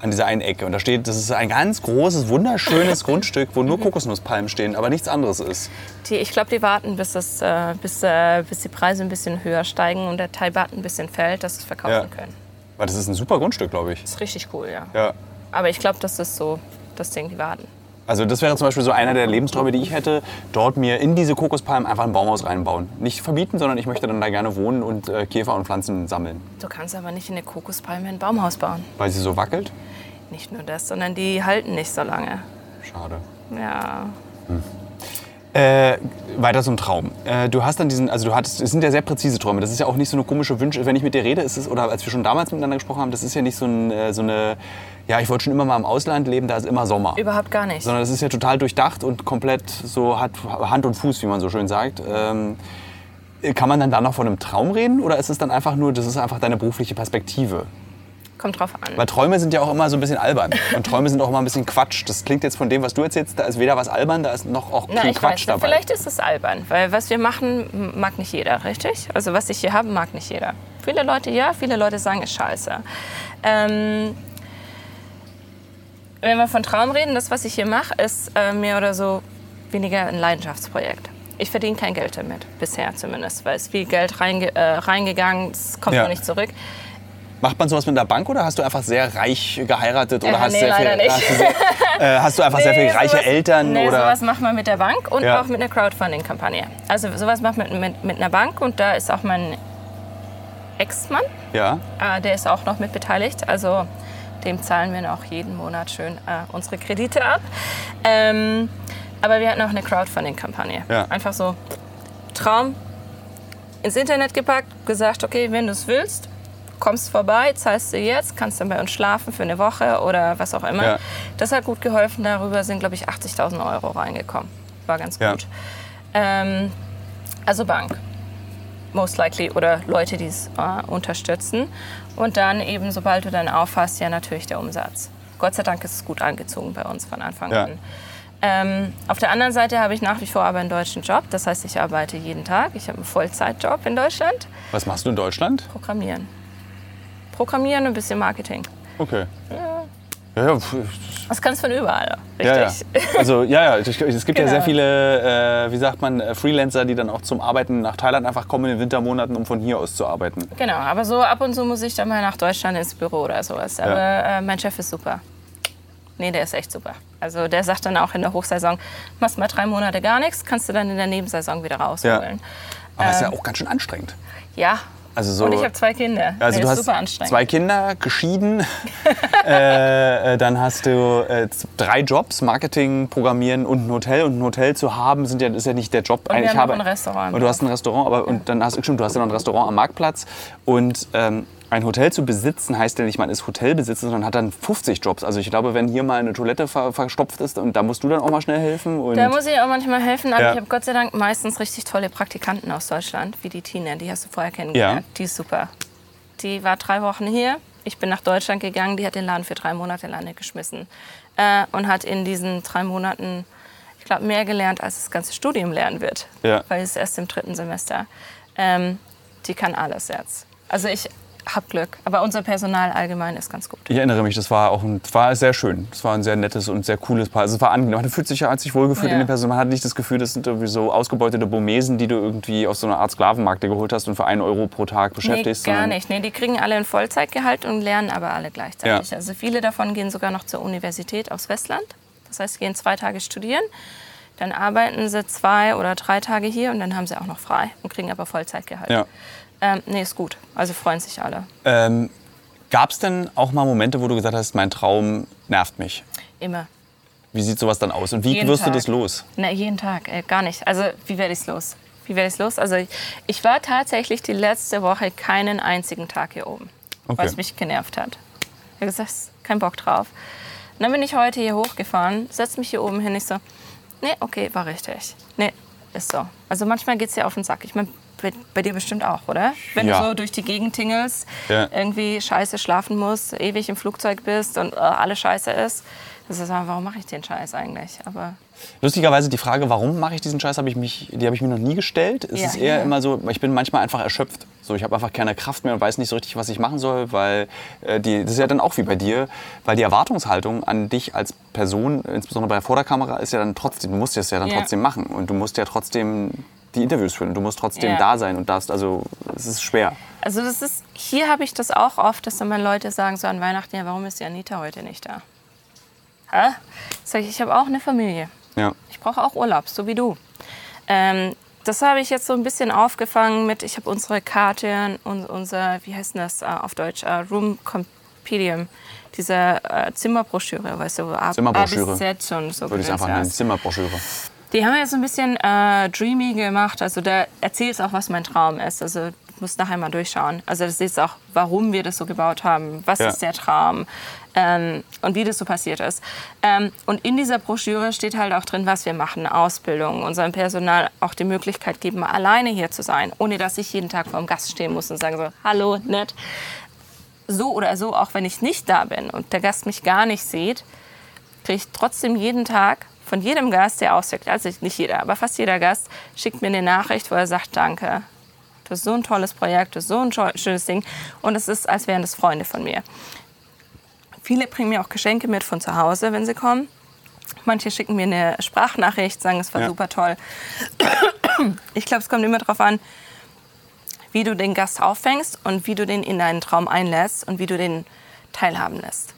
an dieser einen Ecke. Und da steht, das ist ein ganz großes, wunderschönes [LAUGHS] Grundstück, wo nur Kokosnusspalmen stehen, aber nichts anderes ist. Die, ich glaube, die warten, bis, das, äh, bis, äh, bis die Preise ein bisschen höher steigen und der Thai-Baht ein bisschen fällt, dass sie es verkaufen Ja. können. Weil das ist ein super Grundstück, glaube ich. Das ist richtig cool, ja. Ja. Aber ich glaube, das ist so das Ding, die warten. Also das wäre zum Beispiel so einer der Lebensträume, die ich hätte, dort mir in diese Kokospalmen einfach ein Baumhaus reinbauen. Nicht verbieten, sondern ich möchte dann da gerne wohnen und äh, Käfer und Pflanzen sammeln. Du kannst aber nicht in eine Kokospalme ein Baumhaus bauen. Weil sie so wackelt? Nicht nur das, sondern die halten nicht so lange. Schade. Ja. Äh, weiter zum Traum. Äh, du hast dann diesen, also du hattest, es sind ja sehr präzise Träume. Das ist ja auch nicht so eine komische Wünsche. Wenn ich mit dir rede, ist es, oder als wir schon damals miteinander gesprochen haben, das ist ja nicht so, ein, äh, so eine, ja, ich wollte schon immer mal im Ausland leben, da ist immer Sommer. Überhaupt gar nicht. Sondern das ist ja total durchdacht und komplett so hat Hand und Fuß, wie man so schön sagt. Ähm, kann man dann da noch von einem Traum reden oder ist es dann einfach nur, das ist einfach deine berufliche Perspektive? Kommt drauf an. Weil Träume sind ja auch immer so ein bisschen albern. Und Träume sind auch immer ein bisschen Quatsch. Das klingt jetzt von dem, was du erzählst, da ist weder was albern, da ist noch auch Na, viel Quatsch weiß, dabei. vielleicht ist es albern, weil was wir machen, mag nicht jeder, richtig? Also was ich hier habe, mag nicht jeder. Viele Leute ja, viele Leute sagen, ist scheiße. Ähm, wenn wir von Traum reden, das, was ich hier mache, ist äh, mehr oder so weniger ein Leidenschaftsprojekt. Ich verdiene kein Geld damit, bisher zumindest, weil es viel Geld reinge äh, reingegangen, es kommt Ja. noch nicht zurück. Macht man sowas mit einer Bank oder hast du einfach sehr reich geheiratet oder hast, nee, sehr viel, nicht. Hast, du sehr, [LAUGHS] äh, hast du einfach sehr viele reiche sowas, Eltern? Nee, oder? sowas macht man mit der Bank und Ja. auch mit einer Crowdfunding-Kampagne. Also sowas macht man mit, mit, mit einer Bank und da ist auch mein Ex-Mann, Ja. äh, der ist auch noch mit beteiligt. Also dem zahlen wir noch jeden Monat schön äh, unsere Kredite ab. Ähm, aber wir hatten auch eine Crowdfunding-Kampagne. Ja. Einfach so Traum ins Internet gepackt, gesagt, okay, wenn du es willst, kommst vorbei, zahlst du jetzt, kannst dann bei uns schlafen für eine Woche oder was auch immer. Ja. Das hat gut geholfen. Darüber sind, glaube ich, 80.000 Euro reingekommen. War ganz Ja. gut. Ähm, also Bank, most likely, oder Leute, die es äh, unterstützen. Und dann eben, sobald du dann auffasst, ja natürlich der Umsatz. Gott sei Dank ist es gut angezogen bei uns von Anfang Ja. an. Ähm, auf der anderen Seite habe ich nach wie vor aber einen deutschen Job. Das heißt, ich arbeite jeden Tag. Ich habe einen Vollzeitjob in Deutschland. Was machst du in Deutschland? Programmieren. Programmieren und ein bisschen Marketing. Okay. Ja, ja, Das kannst du von überall. ja, ja. Richtig. [LAUGHS] Also ja, ja, es gibt ja Genau. sehr viele, äh, wie sagt man, äh, Freelancer, die dann auch zum Arbeiten nach Thailand einfach kommen in den Wintermonaten, um von hier aus zu arbeiten. Genau, aber so ab und zu muss ich dann mal nach Deutschland ins Büro oder sowas. Aber äh, mein Chef ist super. Nee, der ist echt super. Also der sagt dann auch in der Hochsaison, machst mal drei Monate gar nichts, kannst du dann in der Nebensaison wieder rausholen. Aber ist ja auch ganz schön anstrengend. Ja. Also so, Und ich habe zwei Kinder. Also nee, du ist hast super anstrengend. zwei Kinder, geschieden. [LAUGHS] äh, äh, dann hast du äh, drei Jobs, Marketing, Programmieren und ein Hotel. Und ein Hotel zu haben, sind ja, ist ja nicht der Job. Eigentlich haben noch habe, ein Restaurant Und du hast ein Restaurant, aber und dann hast, stimmt, du hast ja noch ein Restaurant am Marktplatz. Und ähm, ein Hotel zu besitzen heißt ja nicht, man ist Hotelbesitzer, sondern hat dann 50 Jobs. Also ich glaube, wenn hier mal eine Toilette ver verstopft ist, und da musst du dann auch mal schnell helfen. Und Da muss ich auch manchmal helfen, aber Ja. ich habe Gott sei Dank meistens richtig tolle Praktikanten aus Deutschland, wie die Tina, die hast du vorher kennengelernt. Die ist super. Die war drei Wochen hier. Ich bin nach Deutschland gegangen, die hat den Laden für drei Monate alleine geschmissen. Äh, und hat in diesen drei Monaten, ich glaube, mehr gelernt, als das ganze Studium lernen wird. Ja. Weil es ist erst im dritten Semester. Ähm, die kann alles jetzt. Also ich habe Glück, aber unser Personal allgemein ist ganz gut. Ich erinnere mich, das war auch ein, war sehr schön. Das war ein sehr nettes und sehr cooles Paar. Also es war angenehm. Man fühlt sich ja hat sich wohlgefühlt Ja. in den Personen. Man hat nicht das Gefühl, das sind irgendwie so ausgebeutete Burmesen, die du irgendwie aus so einer Art Sklavenmarkt geholt hast und für einen Euro pro Tag Nee, beschäftigst. gar sondern- nicht. Nee, die kriegen alle ein Vollzeitgehalt und lernen aber alle gleichzeitig. Ja. Also viele davon gehen sogar noch zur Universität aus Westland. Das heißt, sie gehen zwei Tage studieren, dann arbeiten sie zwei oder drei Tage hier und dann haben sie auch noch frei und kriegen aber Vollzeitgehalt. Ja. Ähm, nee, ist gut. Also freuen sich alle. Ähm, Gab es denn auch mal Momente, wo du gesagt hast, mein Traum nervt mich? Immer. Wie sieht sowas dann aus? Und wie Jeden wirst du Tag. das los? Na, jeden Tag, äh, gar nicht. Also, wie werde ich es los? Wie werde ich los? Also, ich, ich war tatsächlich die letzte Woche keinen einzigen Tag hier oben, Okay. weil es mich genervt hat. Ich habe gesagt, kein Bock drauf. Und dann bin ich heute hier hochgefahren, setze mich hier oben hin. Ich so, nee, okay, war richtig. Nee, ist so. Also manchmal geht es ja auf den Sack. Ich meine, bei, bei dir bestimmt auch, oder? Wenn Ja. du so durch die Gegend tingelst, Ja. irgendwie scheiße schlafen musst, ewig im Flugzeug bist und äh, alles scheiße ist. Das ist einfach, warum mache ich den Scheiß eigentlich? Aber Lustigerweise die Frage, warum mache ich diesen Scheiß, habe ich mich, die habe ich mir noch nie gestellt. Es Ja, ist eher ja. immer so, ich bin manchmal einfach erschöpft. So, ich habe einfach keine Kraft mehr und weiß nicht so richtig, was ich machen soll, weil äh, die, das ist ja dann auch wie bei dir, weil die Erwartungshaltung an dich als Person, insbesondere bei der Vorderkamera, ist ja dann trotzdem, du musst das ja dann Ja. trotzdem machen und du musst ja trotzdem die Interviews führen du musst trotzdem Ja. da sein und darfst, also es ist schwer. Also das ist, hier habe ich das auch oft, dass dann mal Leute sagen so an Weihnachten, ja, warum ist die Anita heute nicht da? Hä? Sag ich, ich habe auch eine Familie. Ja. Ich brauche auch Urlaub, so wie du. Ähm, das habe ich jetzt so ein bisschen aufgefangen mit, ich habe unsere Karte und unser, wie heißt denn das äh, auf Deutsch, äh, Room Compendium, diese äh, Zimmerbroschüre, weißt du, A, Zimmerbroschüre. A bis Z und so. Würde ich einfach nennen, Zimmerbroschüre. Die haben wir jetzt so ein bisschen äh, dreamy gemacht. Also da erzählt es auch, was mein Traum ist. Also du musst nachher mal durchschauen. Also das ist auch, warum wir das so gebaut haben. Was Ja. ist der Traum? Ähm, und wie das so passiert ist. Ähm, und in dieser Broschüre steht halt auch drin, was wir machen. Ausbildung, unserem Personal auch die Möglichkeit geben, mal alleine hier zu sein. Ohne dass ich jeden Tag vor dem Gast stehen muss und sagen so, hallo, nett. So oder so, auch wenn ich nicht da bin und der Gast mich gar nicht sieht, kriege ich trotzdem jeden Tag von jedem Gast, der auswirkt, also nicht jeder, aber fast jeder Gast, schickt mir eine Nachricht, wo er sagt, danke. Das ist so ein tolles Projekt, das ist so ein schönes Ding. Und es ist, als wären das Freunde von mir. Viele bringen mir auch Geschenke mit von zu Hause, wenn sie kommen. Manche schicken mir eine Sprachnachricht, sagen, es war Ja. super toll. Ich glaube, es kommt immer darauf an, wie du den Gast auffängst und wie du den in deinen Traum einlässt und wie du den teilhaben lässt.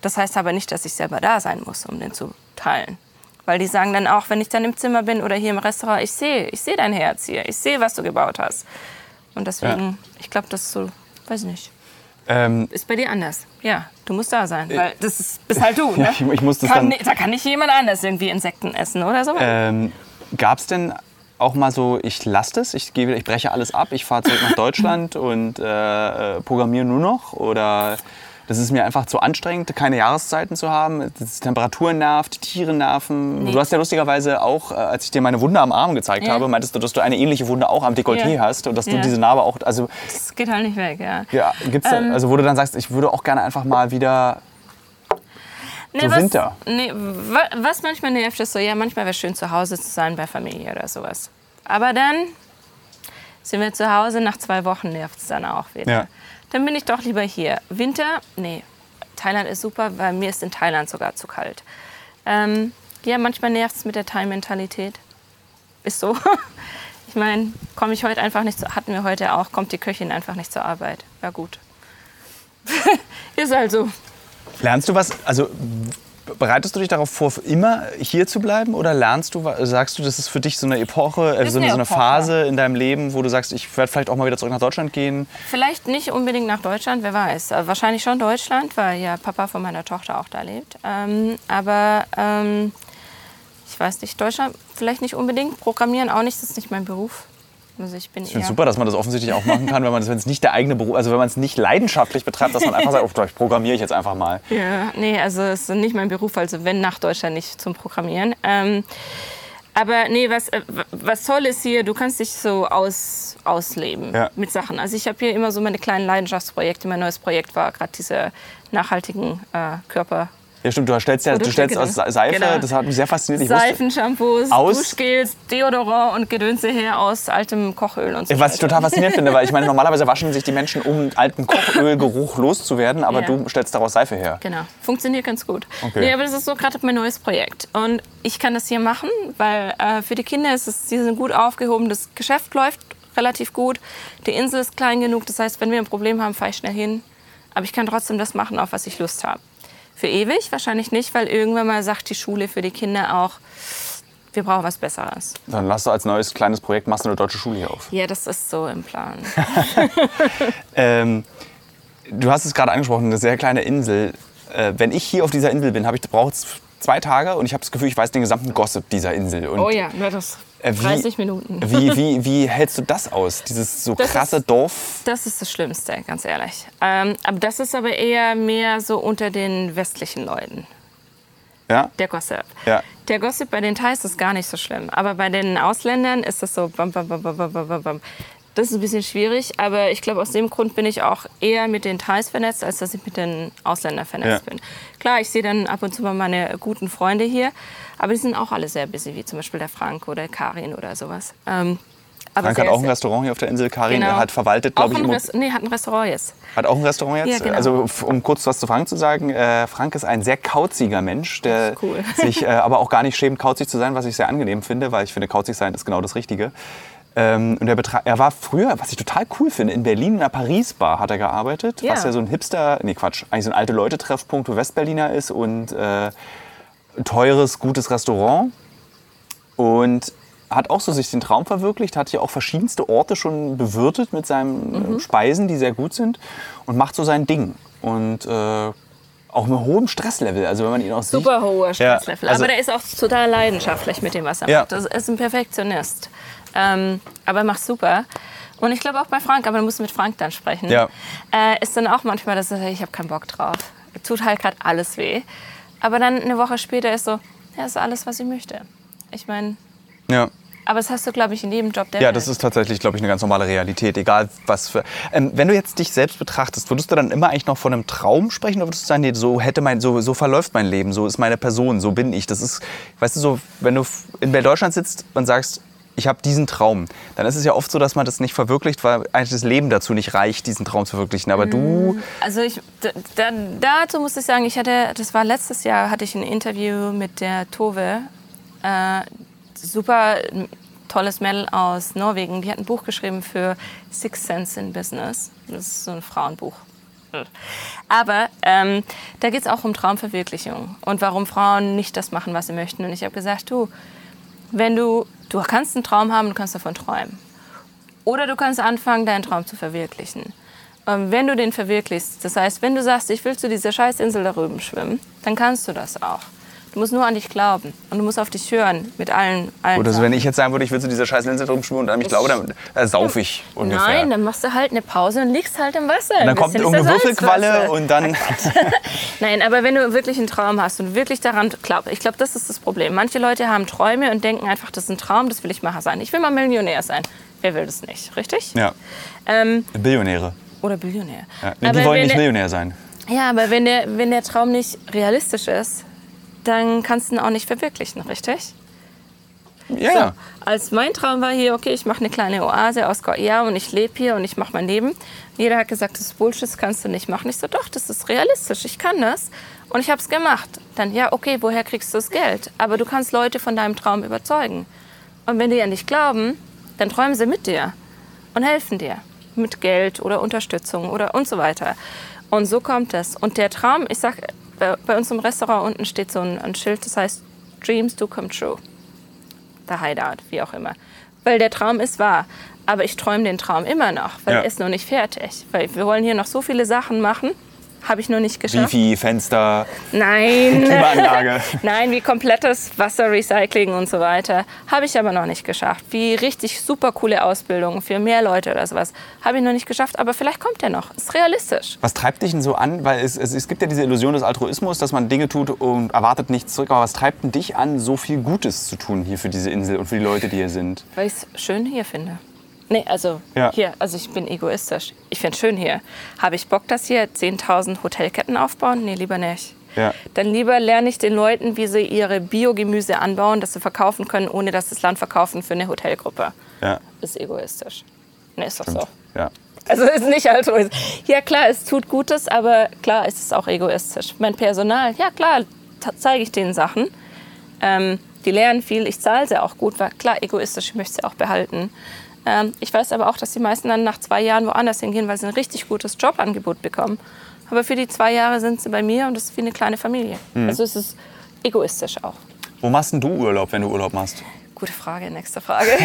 Das heißt aber nicht, dass ich selber da sein muss, um den zu teilen. Weil die sagen dann auch, wenn ich dann im Zimmer bin oder hier im Restaurant, ich sehe, ich sehe dein Herz hier, ich sehe, was du gebaut hast. Und deswegen, ich glaube, das ist so, weiß ich nicht. Ähm, Ist bei dir anders. Ja, du musst da sein, weil das ist, bist halt du. [LAUGHS] Ne? Ja, ich- ich muss das kann, dann- Da kann nicht jemand anders irgendwie Insekten essen oder so. Ähm, Gab es denn auch mal so, ich lasse das, ich, gehe, ich breche alles ab, ich fahre zurück nach [LAUGHS] Deutschland und äh, äh, programmiere nur noch? Oder das ist mir einfach zu anstrengend, keine Jahreszeiten zu haben? Die Temperatur nervt, die Tiere nerven. Nee. Du hast ja lustigerweise auch, äh, als ich dir meine Wunde am Arm gezeigt Ja. habe, meintest du, dass du eine ähnliche Wunde auch am Dekolleté Ja. hast und dass du diese Narbe auch, also Das geht halt nicht weg, ja. ja, gibt's da, Ähm. also wo du dann sagst, ich würde auch gerne einfach mal wieder Nee, So was, Winter. Nee, wa- was manchmal nervt, ist so, ja, manchmal wäre es schön, zu Hause zu sein bei Familie oder sowas. Aber dann sind wir zu Hause, nach zwei Wochen nervt es dann auch wieder. Ja. Dann bin ich doch lieber hier. Winter, nee, Thailand ist super, weil mir ist in Thailand sogar zu kalt. Ähm, ja, manchmal nervt es mit der Thai-Mentalität. Ist so. [LAUGHS] Ich meine, komme ich heute einfach nicht zu, hatten wir heute auch, kommt die Köchin einfach nicht zur Arbeit. Ja gut. [LAUGHS] ist halt so. Lernst du was, also bereitest du dich darauf vor, immer hier zu bleiben oder lernst du, sagst du, das ist für dich so eine Epoche, äh, so eine, so eine Epoche. Phase in deinem Leben, wo du sagst, ich werde vielleicht auch mal wieder zurück nach Deutschland gehen? Vielleicht nicht unbedingt nach Deutschland, wer weiß. Äh, Wahrscheinlich schon Deutschland, weil ja Papa von meiner Tochter auch da lebt. Ähm, aber ähm, ich weiß nicht, Deutschland vielleicht nicht unbedingt. Programmieren auch nicht, das ist nicht mein Beruf. Also ich bin Ich finde super, dass man das offensichtlich auch machen kann, wenn man es nicht der eigene Beruf, also wenn man es nicht leidenschaftlich betreibt, dass man einfach sagt, oh, vielleicht programmiere ich jetzt einfach mal. Ja, nee, also es ist nicht mein Beruf, also wenn nach Deutschland nicht zum Programmieren. Ähm, aber nee, was, äh, was toll ist hier, du kannst dich so aus, ausleben Ja. mit Sachen. Also ich habe hier immer so meine kleinen Leidenschaftsprojekte. Mein neues Projekt war gerade diese nachhaltigen äh, Körper. Ja, stimmt, du stellst ja, du stellst aus genau. Seife, Genau. das hat mich sehr fasziniert. Ich Seifen, Shampoos, Aus- Duschgels, Deodorant und Gedönse her aus altem Kochöl und so was ich total faszinierend finde, weil ich meine, [LAUGHS] normalerweise waschen sich die Menschen, um alten Kochölgeruch loszuwerden, aber Ja. du stellst daraus Seife her. Genau, funktioniert ganz gut. Okay. Nee, aber das ist so gerade mein neues Projekt. Und ich kann das hier machen, weil äh, für die Kinder ist es, sie sind gut aufgehoben, das Geschäft läuft relativ gut, die Insel ist klein genug, das heißt, wenn wir ein Problem haben, fahre ich schnell hin. Aber ich kann trotzdem das machen, auf was ich Lust habe. Für ewig wahrscheinlich nicht, weil irgendwann mal sagt die Schule für die Kinder auch, wir brauchen was Besseres. Dann lass du als neues kleines Projekt, machst du eine deutsche Schule hier auf. Ja, das ist so im Plan. [LAUGHS] Ähm, du hast es gerade angesprochen, eine sehr kleine Insel. Äh, wenn ich hier auf dieser Insel bin, brauche ich zwei Tage und ich habe das Gefühl, ich weiß den gesamten Gossip dieser Insel. Und, Oh ja, das äh, wie- 30 Minuten. Wie, wie, wie hältst du das aus? Dieses so Das krasse ist- Dorf? Das ist das Schlimmste, ganz ehrlich. Ähm, aber das ist aber eher mehr so unter den westlichen Leuten. Ja? Der Gossip. Ja. Der Gossip bei den Thais ist gar nicht so schlimm. Aber bei den Ausländern ist das so bam, bam, bam, bam, bam, bam, bam, bam. Das ist ein bisschen schwierig, aber ich glaube, aus dem Grund bin ich auch eher mit den Thais vernetzt, als dass ich mit den Ausländern vernetzt Ja. bin. Klar, ich sehe dann ab und zu mal meine guten Freunde hier, aber die sind auch alle sehr busy, wie zum Beispiel der Frank oder Karin oder sowas. Ähm, aber Frank hat auch ein Restaurant hier auf der Insel. Karin Genau. hat verwaltet, glaube ich, Rest nee, hat ein Restaurant jetzt. Hat auch ein Restaurant jetzt? Ja, genau. Also um kurz was zu Frank zu sagen, äh, Frank ist ein sehr kauziger Mensch, der cool. sich äh, aber auch gar nicht schämt, kauzig zu sein, was ich sehr angenehm finde, weil ich finde, kauzig sein ist genau das Richtige. Ähm, und er, betra- er war früher, was ich total cool finde, in Berlin in einer Paris-Bar hat er gearbeitet, Ja. was ja so ein Hipster, nee Quatsch, eigentlich so ein alte Leute-Treffpunkt für Westberliner ist und äh, ein teures, gutes Restaurant. Und hat auch so sich den Traum verwirklicht, hat hier auch verschiedenste Orte schon bewirtet mit seinen Mhm. Speisen, die sehr gut sind und macht so sein Ding. Und äh, auch mit hohem Stresslevel. Also wenn man ihn auch sieht. Super hoher Stresslevel. Ja, also- aber der ist auch total leidenschaftlich mit dem, was er Ja. macht. Das ist ein Perfektionist. Ähm, aber er macht super. Und ich glaube auch bei Frank, aber du musst mit Frank dann sprechen. Ja. Äh, ist dann auch manchmal, dass er sagt, ich habe keinen Bock drauf. Tut halt gerade alles weh. Aber dann eine Woche später ist so, ja, ist alles, was ich möchte. Ich meine, Ja. aber das hast du, glaube ich, in jedem Job der Ja, Welt. das ist tatsächlich, glaube ich, eine ganz normale Realität. Egal was für. Ähm, wenn du jetzt dich selbst betrachtest, würdest du dann immer eigentlich noch von einem Traum sprechen oder würdest du sagen, nee, so hätte mein, so, so verläuft mein Leben, so ist meine Person, so bin ich. Das ist, weißt du, so, wenn du in Deutschland sitzt und sagst, ich habe diesen Traum, dann ist es ja oft so, dass man das nicht verwirklicht, weil eigentlich das Leben dazu nicht reicht, diesen Traum zu verwirklichen. Aber du, Also ich, da, dazu muss ich sagen, ich hatte, das war letztes Jahr, hatte ich ein Interview mit der Tove, äh, super tolles Mädel aus Norwegen. Die hat ein Buch geschrieben für Six Sense in Business. Das ist so ein Frauenbuch. Aber ähm, da geht es auch um Traumverwirklichung und warum Frauen nicht das machen, was sie möchten. Und ich habe gesagt, du, wenn du, du kannst einen Traum haben, du kannst davon träumen. Oder du kannst anfangen, deinen Traum zu verwirklichen. Ähm, wenn du den verwirklichst, das heißt, wenn du sagst, ich will zu dieser Scheißinsel da drüben schwimmen, dann kannst du das auch. Du musst nur an dich glauben und du musst auf dich hören mit allen, allen oder so, Sachen. wenn ich jetzt sagen würde, ich will zu dieser scheiß Insel drum schwimmen und an mich glaube, dann äh, sauf ich ungefähr. Nein, dann machst du halt eine Pause und liegst halt im Wasser. und dann kommt irgendeine Würfelqualle und dann. [LAUGHS] Nein, aber wenn du wirklich einen Traum hast und wirklich daran glaubst, ich glaube, das ist das Problem. Manche Leute haben Träume und denken einfach, das ist ein Traum, das will ich mal sein. Ich will mal Millionär sein. Wer will das nicht, richtig? Ja, Ähm, Billionäre. oder Billionär. Ja. Nee, die wollen nicht Millionär sein. Ja, aber wenn der, wenn der Traum nicht realistisch ist, dann kannst du ihn auch nicht verwirklichen, richtig? Ja, ja. Als mein Traum war hier, okay, ich mache eine kleine Oase aus Goia und ich lebe hier und ich mache mein Leben. Jeder hat gesagt, das ist Bullshit, das kannst du nicht machen. Ich so, doch, das ist realistisch, ich kann das. Und ich habe es gemacht. Dann, ja, okay, woher kriegst du das Geld? Aber du kannst Leute von deinem Traum überzeugen. Und wenn die an dich glauben, dann träumen sie mit dir und helfen dir. Mit Geld oder Unterstützung oder und so weiter. Und so kommt es. Und der Traum, ich sag, bei, bei uns im Restaurant unten steht so ein, ein Schild, das heißt Dreams do come true. Der Hideout, wie auch immer. Weil der Traum ist wahr. Aber ich träume den Traum immer noch, weil Ja. er ist noch nicht fertig. Weil wir wollen hier noch so viele Sachen machen, habe ich noch nicht geschafft. Wifi, Fenster, Nein. [LAUGHS] Klimaanlage. [LAUGHS] Nein, wie komplettes Wasserrecycling und so weiter. Habe ich aber noch nicht geschafft. Wie richtig super coole Ausbildung für mehr Leute oder sowas. Habe ich noch nicht geschafft, aber vielleicht kommt er noch. Ist realistisch. Was treibt dich denn so an? Weil es, es, es gibt ja diese Illusion des Altruismus, dass man Dinge tut und erwartet nichts zurück. Aber was treibt denn dich an, so viel Gutes zu tun hier für diese Insel und für die Leute, die hier sind? Weil ich es schön hier finde. Nee, also Ja. hier, also ich bin egoistisch. Ich finde es schön hier. Habe ich Bock, dass hier 10.000 Hotelketten aufbauen? Nee, lieber nicht. Ja. Dann lieber lerne ich den Leuten, wie sie ihre Biogemüse anbauen, dass sie verkaufen können, ohne dass sie das Land verkaufen für eine Hotelgruppe. Ja, Ist egoistisch. Nee, ist doch so. ja. Also ist nicht altruistisch. Ja klar, es tut Gutes, aber klar ist es auch egoistisch. Mein Personal, ja klar, zeige ich denen Sachen. Ähm, die lernen viel, ich zahle sie auch gut, weil klar, egoistisch, ich möchte sie auch behalten. Ähm, ich weiß aber auch, dass die meisten dann nach zwei Jahren woanders hingehen, weil sie ein richtig gutes Jobangebot bekommen. Aber für die zwei Jahre sind sie bei mir und das ist wie eine kleine Familie. Also es ist egoistisch auch. Wo machst denn du Urlaub, wenn du Urlaub machst? Gute Frage, nächste Frage. [LAUGHS]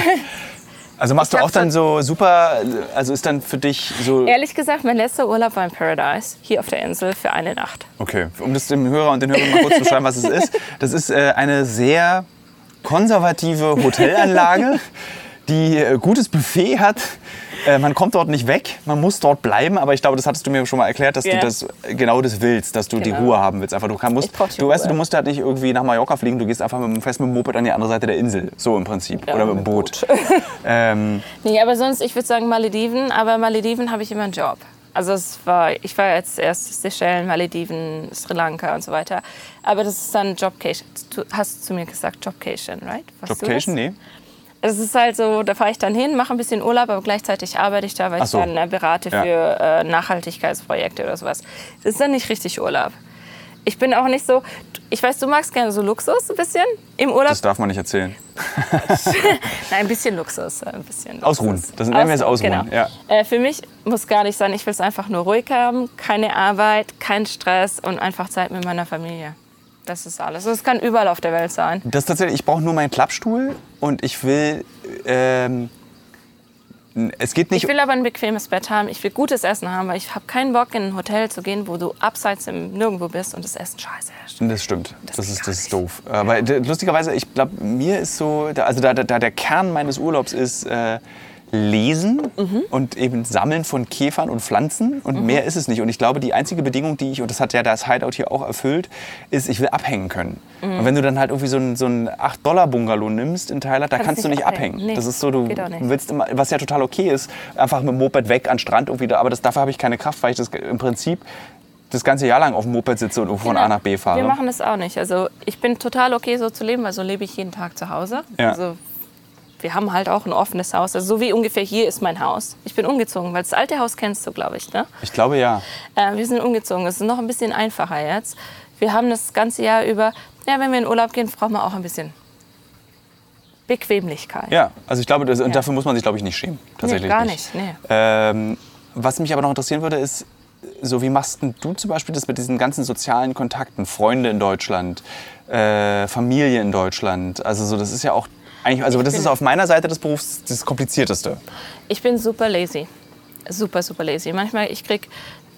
Also machst Ich du auch dann so- so super, also ist dann für dich so... Ehrlich gesagt, mein letzter Urlaub war in Paradise, hier auf der Insel für eine Nacht. Okay, um das dem Hörer und den Hörern mal kurz zu beschreiben, was es ist. Das ist äh, eine sehr konservative Hotelanlage, [LAUGHS] die äh, gutes Buffet hat, Äh, man kommt dort nicht weg, man muss dort bleiben, aber ich glaube, das hattest du mir schon mal erklärt, dass Ja. du das genau das willst, dass du die Genau. Ruhe haben willst. Einfach, du kann, musst, die du weißt, du musst halt nicht irgendwie nach Mallorca fliegen, du gehst einfach mit dem fest mit dem Moped an die andere Seite der Insel, so im Prinzip, oder mit dem mit Boot. [LAUGHS] ähm, Nee, aber sonst, ich würde sagen Malediven, aber Malediven habe ich immer einen Job. Also es war, ich war jetzt erst Seychellen, Malediven, Sri Lanka und so weiter. Aber das ist dann Jobcation. Du hast zu mir gesagt Jobcation, right? Warst Jobcation, nee. Es ist halt so, da fahre ich dann hin, mache ein bisschen Urlaub, aber gleichzeitig arbeite ich da, weil Ach ich so. dann äh, berate Ja. für äh, Nachhaltigkeitsprojekte oder sowas. Das ist dann nicht richtig Urlaub. Ich bin auch nicht so, ich weiß, du magst gerne so Luxus ein bisschen im Urlaub. Das darf man nicht erzählen. [LAUGHS] [LAUGHS] Nein, ein bisschen Luxus. Ein bisschen Luxus. Ausruhen. Das nennen wir jetzt Ausruhen, Genau. ja. Äh, für mich muss gar nicht sein, ich will es einfach nur ruhig haben, keine Arbeit, kein Stress und einfach Zeit mit meiner Familie. Das ist alles. Das kann überall auf der Welt sein. Das ist tatsächlich, ich brauche nur meinen Klappstuhl und ich will, ähm, es geht nicht Ich will aber ein bequemes Bett haben, ich will gutes Essen haben, weil ich habe keinen Bock, in ein Hotel zu gehen, wo du abseits im Nirgendwo bist und das Essen scheiße ist. Das stimmt. Das, geht ist, das ist doof. Aber lustigerweise, ich glaube, mir ist so, da- also da, da, da der Kern meines Urlaubs ist äh, Lesen Mhm. und eben Sammeln von Käfern und Pflanzen und Mhm. mehr ist es nicht. Und ich glaube, die einzige Bedingung, die ich, und das hat ja das Hideout hier auch erfüllt, ist, ich will abhängen können. Mhm. Und wenn du dann halt irgendwie so ein, so ein 8-Dollar-Bungalow nimmst in Thailand, da Kannst kannst du nicht abhängen. abhängen. Nee, das ist so, du willst immer, was ja total okay ist, einfach mit dem Moped weg an den Strand und wieder, aber das, dafür habe ich keine Kraft, weil ich das im Prinzip das ganze Jahr lang auf dem Moped sitze und von A nach B fahre. Genau. Wir machen das auch nicht. Also ich bin total okay, so zu leben, weil so lebe ich jeden Tag zu Hause. Ja. Also wir haben halt auch ein offenes Haus. Also so wie ungefähr hier ist mein Haus. Ich bin umgezogen, weil das alte Haus kennst du, glaube ich. Ne? Ich glaube ja. Äh, wir sind umgezogen. Es ist noch ein bisschen einfacher jetzt. Wir haben das ganze Jahr über, ja, wenn wir in Urlaub gehen, brauchen wir auch ein bisschen Bequemlichkeit. Ja, also ich glaube, das, und Ja. dafür muss man sich, glaube ich, nicht schämen. Tatsächlich gar nicht. nicht, nee. Ähm, was mich aber noch interessieren würde, ist, so wie machst denn du zum Beispiel das mit diesen ganzen sozialen Kontakten, Freunde in Deutschland, äh, Familie in Deutschland? Also so, das ist ja auch eigentlich, also das bin- ist auf meiner Seite des Berufs das komplizierteste. Ich bin super lazy. Super, super lazy. Manchmal, ich krieg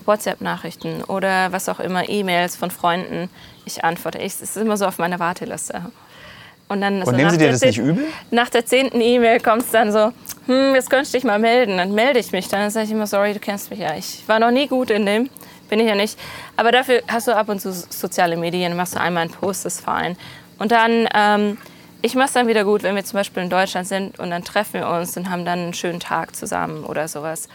WhatsApp-Nachrichten oder was auch immer, E-Mails von Freunden. Ich antworte. Ich, es ist immer so auf meiner Warteliste. Und, dann so Und nehmen nach Sie dir das nicht übel? Nach der zehnten E-Mail kommt es dann so, hm, jetzt könntest du dich mal melden. Dann melde ich mich. Dann sage ich immer, sorry, du kennst mich ja. Ich war noch nie gut in dem. Bin ich ja nicht. Aber dafür hast du ab und zu soziale Medien. Machst du einmal einen Post, ist fein. Und dann, ähm, ich mache es dann wieder gut, wenn wir zum Beispiel in Deutschland sind und dann treffen wir uns und haben dann einen schönen Tag zusammen oder sowas.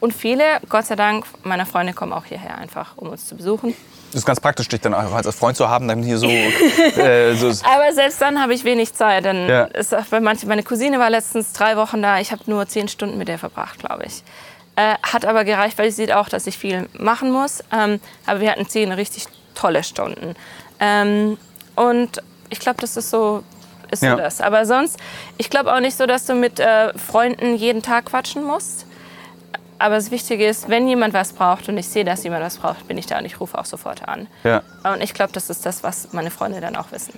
Und viele, Gott sei Dank, meiner Freunde kommen auch hierher einfach, um uns zu besuchen. Das ist ganz praktisch, dich dann auch als Freund zu haben, dann hier so, [LAUGHS] äh, so Aber selbst dann habe ich wenig Zeit. Dann Ja. ist auch bei manchen, meine Cousine war letztens drei Wochen da. Ich habe nur zehn Stunden mit der verbracht, glaube ich. Äh, hat aber gereicht, weil sie sieht auch, dass ich viel machen muss. Ähm, aber wir hatten zehn richtig tolle Stunden. Ähm, und ich glaube, das ist so, ist Ja. so das. Aber sonst, ich glaube auch nicht so, dass du mit äh, Freunden jeden Tag quatschen musst. Aber das Wichtige ist, wenn jemand was braucht und ich sehe, dass jemand was braucht, bin ich da und ich rufe auch sofort an. ja. Und ich glaube, das ist das, was meine Freunde dann auch wissen.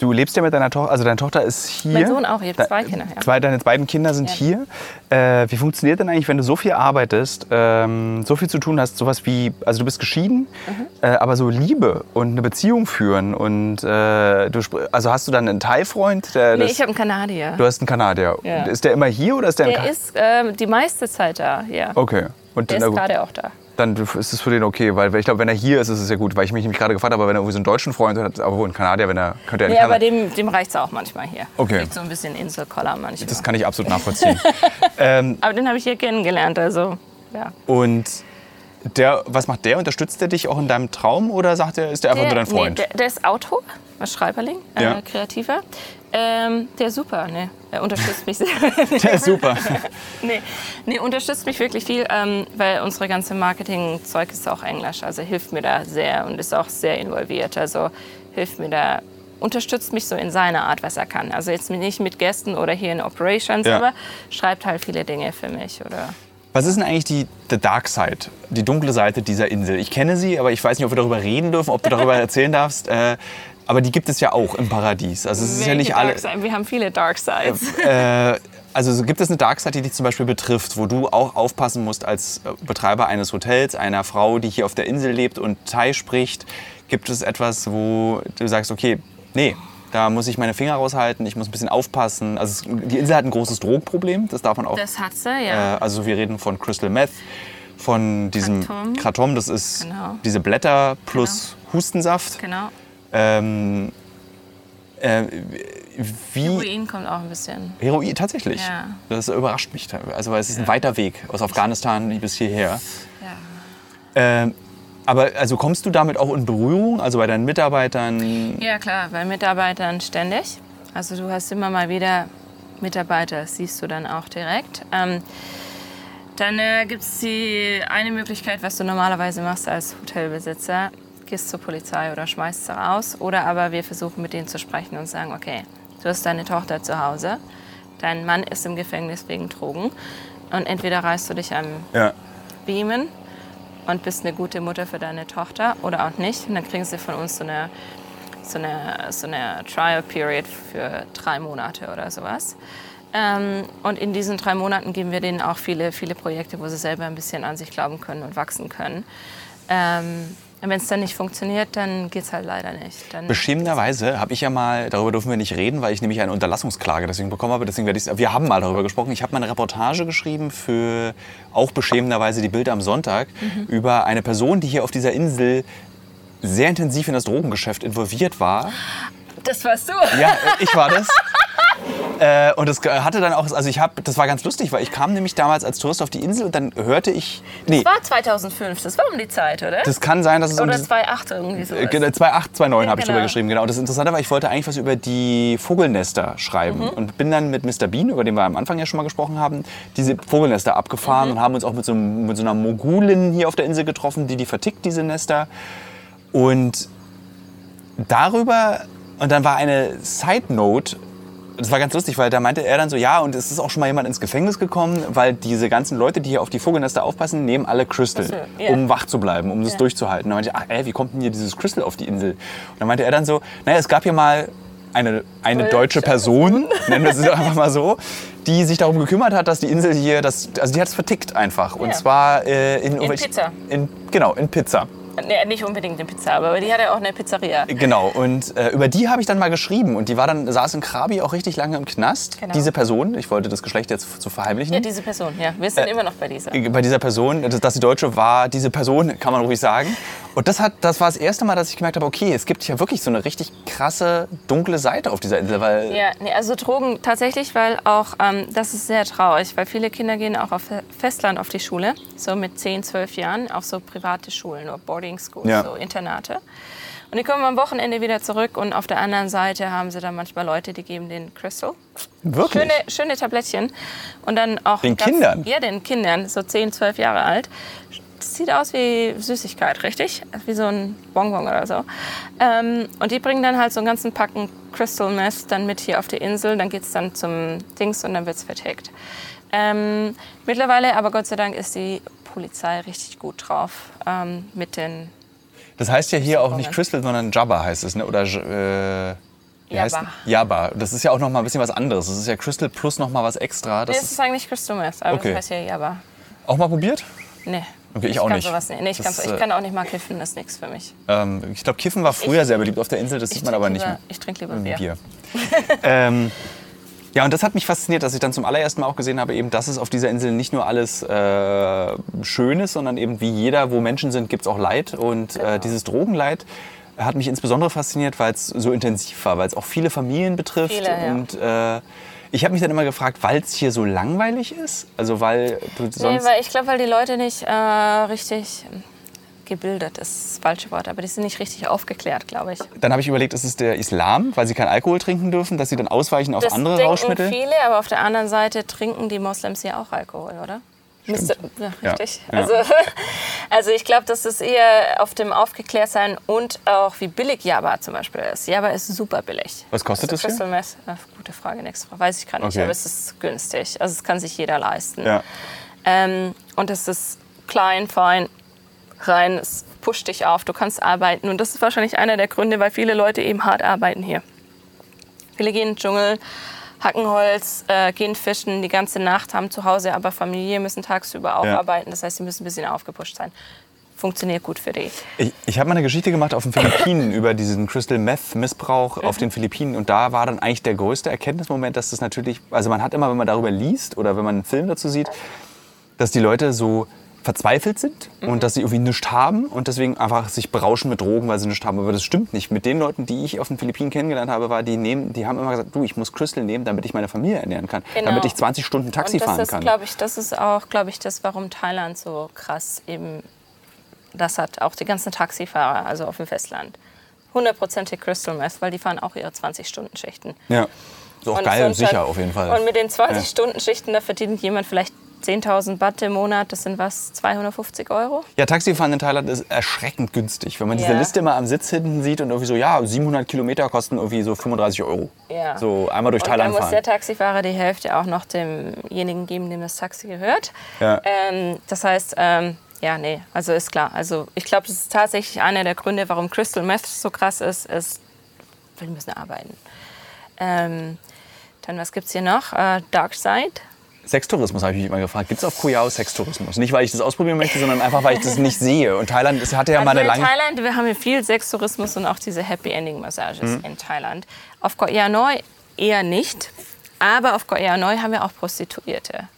Du lebst ja mit deiner Tochter, also deine Tochter ist hier. Mein Sohn auch, ich habe zwei Kinder. Ja. Zwei, deine beiden Kinder sind Ja. hier. Äh, wie funktioniert denn eigentlich, wenn du so viel arbeitest, ähm, so viel zu tun hast, sowas wie, also du bist geschieden, Mhm. äh, aber so Liebe und eine Beziehung führen und äh, du, also hast du dann einen Thai-Freund? Der Nee, das- ich habe einen Kanadier. du hast einen Kanadier. Ja. Ist der immer hier oder ist der, in Der ist ähm, die meiste Zeit da, ja. Okay. Und Der ist gerade auch da. Dann ist es für den okay, weil ich glaube, wenn er hier ist, ist es ja gut, weil ich mich nämlich gerade gefragt habe, wenn er irgendwie so einen deutschen Freund hat, aber wo ein Kanadier, wenn er könnte er in Nee, aber dem, dem reicht es auch manchmal hier. Okay. Kriegt so ein bisschen Inselkoller manchmal. Das kann ich absolut nachvollziehen. [LAUGHS] ähm, aber den habe ich hier kennengelernt, also ja. Und der, was macht der? Unterstützt er dich auch in deinem Traum oder sagt er, ist der einfach nur dein Freund? Nee, der, der ist Autor, was Schreiberling, äh, Ja. Kreativer. Ähm, der ist super, ne? Er unterstützt mich sehr. [LAUGHS] der ist super. [LAUGHS] nee, nee, unterstützt mich wirklich viel, ähm, weil unsere ganze Marketing-Zeug ist auch Englisch. Also hilft mir da sehr und ist auch sehr involviert. Also hilft mir da, unterstützt mich so in seiner Art, was er kann. Also jetzt nicht mit Gästen oder hier in Operations, Ja. aber schreibt halt viele Dinge für mich. Oder Was ist denn eigentlich die the Dark Side, die dunkle Seite dieser Insel? Ich kenne sie, aber ich weiß nicht, ob wir darüber reden dürfen, ob du darüber [LAUGHS] erzählen darfst. Äh, aber die gibt es ja auch im Paradies. Also es ist ja nicht alle. Wir haben viele Dark Sides. Äh, also so gibt es eine Dark Side, die dich zum Beispiel betrifft, wo du auch aufpassen musst als äh, Betreiber eines Hotels, einer Frau, die hier auf der Insel lebt und Thai spricht. Gibt es etwas, wo du sagst, okay, nee, Da muss ich meine Finger raushalten, ich muss ein bisschen aufpassen. Also die Insel hat ein großes Drogenproblem, das darf man auch. Das hat sie, ja. Äh, also wir reden von Crystal Meth, von diesem Kratom. Das ist Genau. diese Blätter plus Hustensaft. genau. Ähm, äh, wie Heroin kommt auch ein bisschen. Heroin, tatsächlich. Ja. Das überrascht mich. Also weil es ist ein weiter Weg aus Afghanistan bis hierher. Ja. Ähm, aber also kommst du damit auch in Berührung, also bei deinen Mitarbeitern? Ja, klar, bei Mitarbeitern ständig. Also du hast immer mal wieder Mitarbeiter, das siehst du dann auch direkt. Ähm, dann äh, gibt es die eine Möglichkeit, was du normalerweise machst als Hotelbesitzer. Gehst zur Polizei oder schmeißt sie raus. Oder aber wir versuchen mit denen zu sprechen und sagen, okay, du hast deine Tochter zu Hause, dein Mann ist im Gefängnis wegen Drogen und entweder reißt du dich am Ja. beamen und bist eine gute Mutter für deine Tochter oder auch nicht. Und dann kriegen sie von uns so eine, so eine, so eine Trial Period für drei Monate oder sowas. Ähm, und in diesen drei Monaten geben wir denen auch viele, viele Projekte, wo sie selber ein bisschen an sich glauben können und wachsen können. Ähm, wenn es dann nicht funktioniert, dann geht es halt leider nicht. Dann Beschämenderweise habe ich ja mal, darüber dürfen wir nicht reden, weil ich nämlich eine Unterlassungsklage deswegen bekommen habe. Deswegen werde ich's- wir haben mal darüber gesprochen. Ich habe mal eine Reportage geschrieben für auch beschämenderweise die Bilder am Sonntag über eine Person, die hier auf dieser Insel sehr intensiv in das Drogengeschäft involviert war. Das warst du. Ja, äh, ich war das. [LAUGHS] Äh, und das hatte dann auch, also ich habe, das war ganz lustig, weil ich kam nämlich damals als Tourist auf die Insel und dann hörte ich, nee, Das war 2005, das war um die Zeit, oder? das kann sein, dass es um oder diese- 2008 irgendwie so. Äh, 28, 29 Ja, habe ich drüber genau. geschrieben, genau. Das Interessante war, ich wollte eigentlich was über die Vogelnester schreiben Mhm. und bin dann mit Mr. Bean, über den wir am Anfang ja schon mal gesprochen haben, diese Vogelnester abgefahren Mhm. und haben uns auch mit so, mit so einer Mogulin hier auf der Insel getroffen, die die vertickt, diese Nester. Und darüber, und dann war eine Side Note, das war ganz lustig, weil da meinte er dann so, ja, und es ist auch schon mal jemand ins Gefängnis gekommen, weil diese ganzen Leute, die hier auf die Vogelnester aufpassen, nehmen alle Crystal, so, ja. um wach zu bleiben, um das Ja. durchzuhalten. Da meinte ich, ach ey, wie kommt denn hier dieses Crystal auf die Insel? Und dann meinte er dann so, naja, es gab hier mal eine, eine deutsche Person, [LAUGHS] nennen wir sie doch einfach mal so, die sich darum gekümmert hat, dass die Insel hier, das, also die hat es vertickt einfach. Und Ja. zwar äh, in, irgendwelche- Pizza. In, genau, in Pizza. Nee, nicht unbedingt eine Pizza, aber die hatte auch eine Pizzeria. Genau, und äh, über die habe ich dann mal geschrieben. Und die war dann, saß in Krabi auch richtig lange im Knast. Genau. Diese Person, ich wollte das Geschlecht jetzt zu verheimlichen. Ja, diese Person, ja. Wir Äh, sind immer noch bei dieser. bei dieser Person, dass dass die Deutsche war, diese Person, kann man ruhig sagen. Und das, hat, das war das erste Mal, dass ich gemerkt habe, okay, es gibt ja wirklich so eine richtig krasse, dunkle Seite auf dieser Insel. Weil Ja, nee, also Drogen tatsächlich, weil auch, ähm, das ist sehr traurig, weil viele Kinder gehen auch auf Festland auf die Schule, so mit 10, 12 Jahren, auch so private Schulen oder Boarding Schools, Ja. so Internate. Und die kommen am Wochenende wieder zurück und auf der anderen Seite haben sie dann manchmal Leute, die geben den Crystal. wirklich. Schöne, schöne Tablettchen. Und dann auch Den Kindern? Ja, den Kindern, so 10, 12 Jahre alt. Das sieht aus wie Süßigkeit, richtig? Wie so ein Bonbon oder so. Ähm, und die bringen dann halt so einen ganzen Packen Crystal Meth dann mit hier auf die Insel. Dann geht es dann zum Dings und dann wird es vertickt. Ähm, mittlerweile, aber Gott sei Dank, ist die Polizei richtig gut drauf ähm, mit den Das heißt ja hier auch nicht. Crystal, sondern Jabba heißt es, ne? Oder äh, Jabba. Jabba. Das ist ja auch noch mal ein bisschen was anderes. Das ist ja Crystal plus noch mal was extra. Das Das ist eigentlich Crystal Meth, aber Okay. das heißt ja Jabba. auch mal probiert? Nee. Okay, ich auch kann nicht. Sowas nicht. Nee, ich, Das, kann, so- äh, ich kann auch nicht mal kiffen, das ist nichts für mich. Ähm, ich glaube, Kiffen war früher Ich- sehr beliebt auf der Insel. Das sieht man aber nicht mehr. Ich trinke lieber Bier. Bier. [LAUGHS] ähm, ja, und das hat mich fasziniert, dass ich dann zum allerersten Mal auch gesehen habe, eben, dass es auf dieser Insel nicht nur alles äh, schön ist, sondern eben wie jeder, wo Menschen sind, gibt es auch Leid. Und Genau. äh, dieses Drogenleid hat mich insbesondere fasziniert, weil es so intensiv war, weil es auch viele Familien betrifft. Viele, ja. Und äh, ich habe mich dann immer gefragt, weil es hier so langweilig ist? Also weil du Nee, sonst... weil ich glaube, weil die Leute nicht äh, richtig gebildet ist das falsche Wort, aber die sind nicht richtig aufgeklärt, glaube ich. dann habe ich überlegt, ist es der Islam, weil sie kein Alkohol trinken dürfen, dass sie dann ausweichen auf Das andere denken Rauschmittel? viele, aber auf der anderen Seite trinken die Moslems ja auch Alkohol, oder? Müsste, ja, richtig. ja. Also, [LAUGHS] also ich glaube, dass es eher auf dem Aufgeklärtsein und auch wie billig Java zum Beispiel ist. Java ist super billig. Was kostet also das? Crystal Meth, gute Frage, nächste Frage. Weiß ich gerade nicht, Okay. aber es ist günstig. Also es kann sich jeder leisten. Ja. Ähm, und es ist klein, fein, rein, es pusht dich auf, du kannst arbeiten. Und das ist wahrscheinlich einer der Gründe, weil viele Leute eben hart arbeiten hier. Viele gehen in den Dschungel, hacken Holz, äh, gehen fischen die ganze Nacht, haben zu Hause aber Familie, müssen tagsüber auch Ja. arbeiten. Das heißt, sie müssen ein bisschen aufgepusht sein. funktioniert gut für die. Ich, ich habe mal eine Geschichte gemacht auf den Philippinen [LAUGHS] über diesen Crystal Meth Missbrauch auf den Philippinen und da war dann eigentlich der größte Erkenntnismoment, dass das natürlich, also man hat immer, wenn man darüber liest oder wenn man einen Film dazu sieht, dass die Leute so verzweifelt sind und dass sie irgendwie nichts haben und deswegen einfach sich berauschen mit Drogen, weil sie nichts haben. Aber das stimmt nicht. Mit den Leuten, die ich auf den Philippinen kennengelernt habe, war, die, nehmen, die haben immer gesagt, du, ich muss Crystal nehmen, damit ich meine Familie ernähren kann, Genau. damit ich 20 Stunden Taxi und das fahren ist, kann. ich, das ist auch, glaube ich, das, warum Thailand so krass eben das hat. Auch die ganzen Taxifahrer, also auf dem Festland. Hundertprozentig Crystal Meth, weil die fahren auch ihre 20-Stunden-Schichten. Ja, ist auch Und geil und sicher halt- auf jeden Fall. Und mit den Ja. 20-Stunden-Schichten, da verdient jemand vielleicht 10.000 Baht im Monat. Das sind was, 250 Euro? Ja, Taxifahren in Thailand ist erschreckend günstig. Wenn man diese Ja. Liste mal am Sitz hinten sieht und irgendwie so, ja, 700 Kilometer kosten irgendwie so 35 Euro. Ja. So einmal durch Und Thailand dann muss der fahren. Taxifahrer die Hälfte auch noch demjenigen geben, dem das Taxi gehört. Ja. Ähm, das heißt, ähm, ja, nee, also ist klar. Also ich glaube, das ist tatsächlich einer der Gründe, warum Crystal Meth so krass ist, ist, wir müssen arbeiten. Ähm, dann, was gibt es hier noch? Äh, Dark Side. Sextourismus habe ich mich mal gefragt. Gibt es auf Koh Yao Sextourismus? Nicht, weil ich das ausprobieren möchte, sondern einfach, weil ich das nicht sehe. Und Thailand ist, hatte ja mal Also eine in lange... Thailand, wir haben hier viel Sextourismus und auch diese Happy Ending Massages Mhm. in Thailand. Auf Koh Noi eher nicht, aber auf Koh Noi haben wir auch Prostituierte.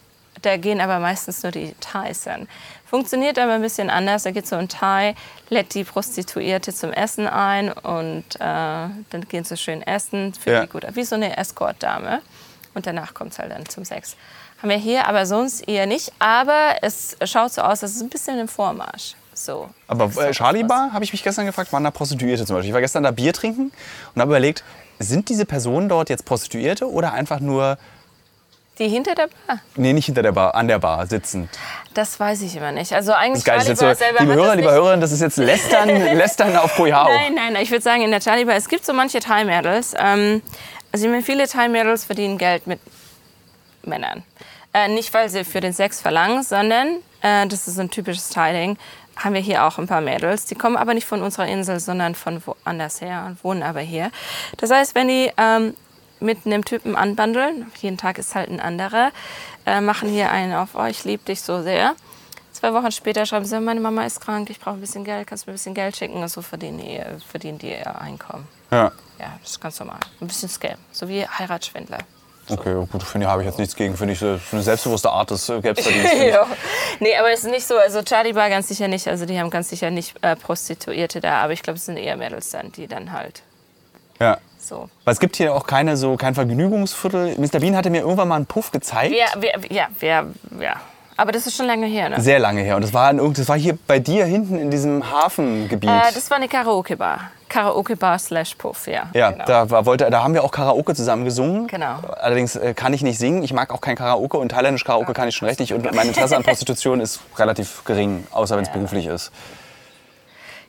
Da gehen aber meistens nur die Thais hin. Funktioniert aber ein bisschen anders. Da geht so ein Thai, lädt die Prostituierte zum Essen ein und äh, dann gehen sie schön essen, für Ja. die gut, wie so eine Escort-Dame. Und danach kommt es halt dann zum Sex. Haben wir hier aber sonst eher nicht. Aber es schaut so aus, als es ein bisschen im Vormarsch. So. Aber äh, Charlie. Bar, habe ich mich gestern gefragt, waren da Prostituierte zum Beispiel. Ich war gestern da Bier trinken und habe überlegt, sind diese Personen dort jetzt Prostituierte oder einfach nur, Die hinter der Bar? nee, nicht hinter der Bar, an der Bar sitzend? Das weiß ich immer nicht. Also eigentlich Das ist geil. Charlie Bar so, liebe Hörer, liebe. Hörerinnen, das ist jetzt Lästern, [LAUGHS] Lästern auf Koh Yao. Nein, nein, nein. Ich würde sagen, in der Charlie Bar, es gibt so manche Thai-Mädels. Ähm, also ich meine, viele Thai-Mädels verdienen Geld mit Männern. Äh, nicht, weil sie für den Sex verlangen, sondern, äh, das ist ein typisches Thai-Ding, haben wir hier auch ein paar Mädels. Die kommen aber nicht von unserer Insel, sondern von woanders her und wohnen aber hier. Das heißt, wenn die ähm, mit einem Typen anbandeln, jeden Tag ist halt ein anderer, äh, machen hier einen auf, oh, ich liebe dich so sehr. Zwei Wochen später schreiben sie, meine Mama ist krank, ich brauche ein bisschen Geld, kannst du mir ein bisschen Geld schicken? Und so verdienen die, verdienen die ihr Einkommen. Ja. Ja, das ist ganz normal. Ein bisschen Scam, so wie Heiratsschwindler. Okay, gut, finde ich, habe ich jetzt nichts gegen. Finde ich so eine selbstbewusste Art des äh, Selbstverdienstes. [LAUGHS] ich. ja. Nee, aber es ist nicht so, also Charlie Bar ganz sicher nicht, also die haben ganz sicher nicht äh, Prostituierte da, aber ich glaube, es sind eher Mädels dann, die dann halt Ja. so. Weil es gibt hier auch keine so kein Vergnügungsviertel. Mr. Bean hatte mir irgendwann mal einen Puff gezeigt. Ja, wir, ja, wir, ja. Aber das ist schon lange her, ne? Sehr lange her. Und das war, in das war hier bei dir hinten in diesem Hafengebiet. Äh, das war eine Karaoke-Bar. Karaoke-Bar slash Puff, ja. ja, genau. da, war, wollte, da haben wir auch Karaoke zusammen gesungen. Genau. Allerdings äh, kann ich nicht singen. Ich mag auch kein Karaoke und thailändisch Karaoke kann ich schon recht nicht. Und mein Interesse an [LAUGHS] Prostitution ist relativ gering, außer wenn es beruflich ist.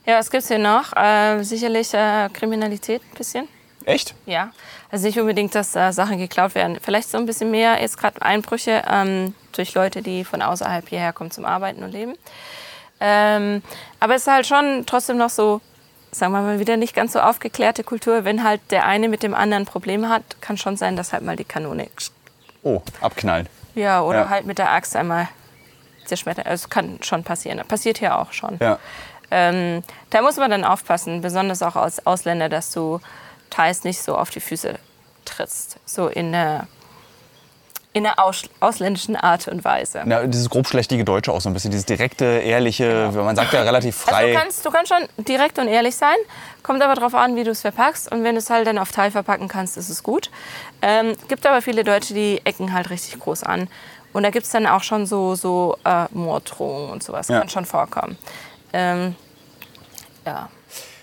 Ja, was gibt's hier noch? Äh, sicherlich äh, Kriminalität ein bisschen. Echt? Ja, also nicht unbedingt, dass äh, Sachen geklaut werden. Vielleicht so ein bisschen mehr jetzt gerade Einbrüche ähm, durch Leute, die von außerhalb hierher kommen zum Arbeiten und Leben. Ähm, aber es ist halt schon trotzdem noch so, sagen wir mal wieder nicht ganz so aufgeklärte Kultur. Wenn halt der eine mit dem anderen Probleme hat, kann schon sein, dass halt mal die Kanone, Oh, abknallt. ja, oder Ja. halt mit der Axt einmal zerschmettert. Also kann schon passieren. Passiert hier auch schon. Ja. Ähm, da muss man dann aufpassen, besonders auch als Ausländer, dass du Thais nicht so auf die Füße trittst. So in der, in einer aus, ausländischen Art und Weise. Na, dieses grobschlächtige Deutsche auch so ein bisschen, dieses direkte, ehrliche, man sagt ja relativ Also frei. du kannst, du kannst schon direkt und ehrlich sein, kommt aber darauf an, wie du es verpackst. Und wenn du es halt dann auf Teil verpacken kannst, ist es gut. Ähm, gibt aber viele Deutsche, die ecken halt richtig groß an. Und da gibt es dann auch schon so, so äh, Morddrohungen und sowas. Ja. Kann schon vorkommen. Ähm, ja,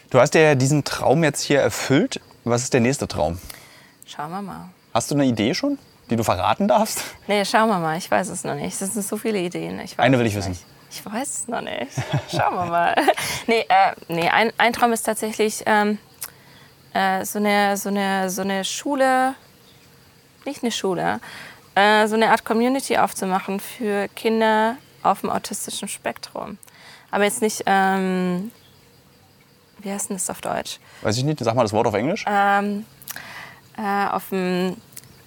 Du hast ja diesen Traum jetzt hier erfüllt. Was ist der nächste Traum? schauen wir mal. Hast du eine Idee schon, die du verraten darfst? Nee, schauen wir mal. Ich weiß es noch nicht. Es sind so viele Ideen. Ich weiß Eine will ich wissen. Nicht. Ich weiß es noch nicht. Schauen wir mal. [LAUGHS] nee, äh, nee ein, ein Traum ist tatsächlich ähm, äh, so, eine, so, eine, so eine Schule, nicht eine Schule, äh, so eine Art Community aufzumachen für Kinder auf dem autistischen Spektrum. Aber jetzt nicht, ähm, wie heißt denn das auf Deutsch? Weiß ich nicht, sag mal das Wort auf Englisch. ähm, äh, auf dem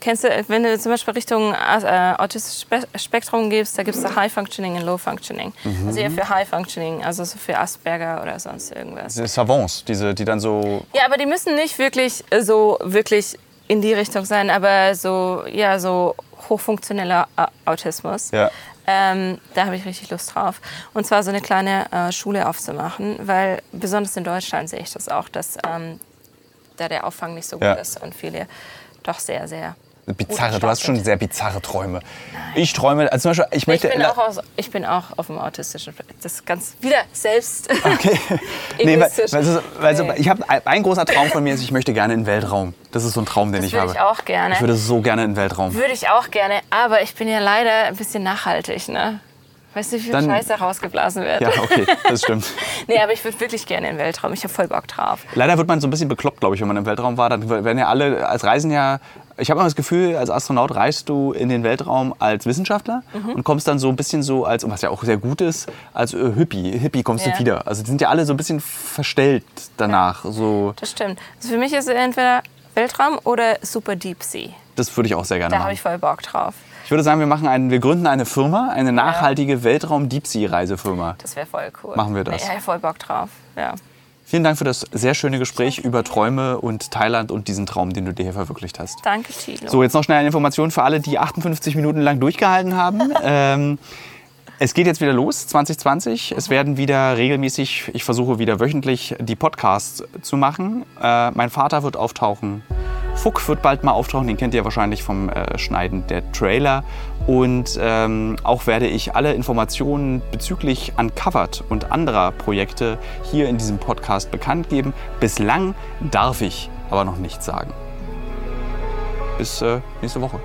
kennst du, wenn du zum Beispiel Richtung äh, autistisches Spektrum gehst, da gibt es da High Functioning und Low Functioning. Mhm. Also eher für High Functioning, also so für Asperger oder sonst irgendwas. Diese Savants, diese, die dann so. Ja, aber die müssen nicht wirklich so wirklich in die Richtung sein, aber so, ja, so hochfunktioneller Au- Autismus. Ja. Ähm, da habe ich richtig Lust drauf. Und zwar so eine kleine äh, Schule aufzumachen, weil besonders in Deutschland sehe ich das auch, dass ähm, da der Auffang nicht so gut Ja. ist und viele doch sehr, sehr. Bizarre, du hast schon sehr bizarre Träume. Ich träume, also zum Beispiel, ich Ich möchte. bin, auch aus, ich bin auch auf dem autistischen. Das ist ganz wieder selbst. [LAUGHS] Okay. [LAUGHS] nee, weil, weil, weil, Nee. ich habe ein großer Traum von mir ist, ich möchte gerne in den Weltraum. Das ist so ein Traum, den Das ich würde habe. ich auch gerne. Ich würde so gerne in den Weltraum. Würde ich auch gerne, aber ich bin ja leider ein bisschen nachhaltig, ne? Weißt du, wie viel Dann- Scheiße rausgeblasen wird? Ja, okay, das stimmt. [LAUGHS] nee, aber ich würde wirklich gerne in den Weltraum. Ich habe voll Bock drauf. Leider wird man so ein bisschen bekloppt, glaube ich, wenn man im Weltraum war. Dann werden ja alle als Reisen ja. Ich habe immer das Gefühl, als Astronaut reist du in den Weltraum als Wissenschaftler Mhm. und kommst dann so ein bisschen so als, was ja auch sehr gut ist, als äh, Hippie. Hippie kommst Ja. du wieder. Also die sind ja alle so ein bisschen verstellt danach. So, Das stimmt. Also für mich ist es entweder Weltraum oder Super Deep Sea. das würde ich auch sehr gerne Da habe machen. ich voll Bock drauf. Ich würde sagen, wir machen einen, wir gründen eine Firma, eine nachhaltige Weltraum-Deep-Sea-Reisefirma. Das wäre voll cool. Machen wir das. Ja, voll Bock drauf. Ja. Vielen Dank für das sehr schöne Gespräch über Träume und Thailand und diesen Traum, den du dir hier verwirklicht hast. Danke, Thilo. So, jetzt noch schnell eine Information für alle, die 58 Minuten lang durchgehalten haben. [LAUGHS] ähm, es geht jetzt wieder los, 2020. Es werden wieder regelmäßig, ich versuche wieder wöchentlich die Podcasts zu machen. Äh, mein Vater wird auftauchen. Fuck wird bald mal auftauchen, den kennt ihr wahrscheinlich vom äh, Schneiden der Trailer. Und ähm, auch werde ich alle Informationen bezüglich Uncovered und anderer Projekte hier in diesem Podcast bekannt geben. Bislang darf ich aber noch nichts sagen. Bis äh, nächste Woche.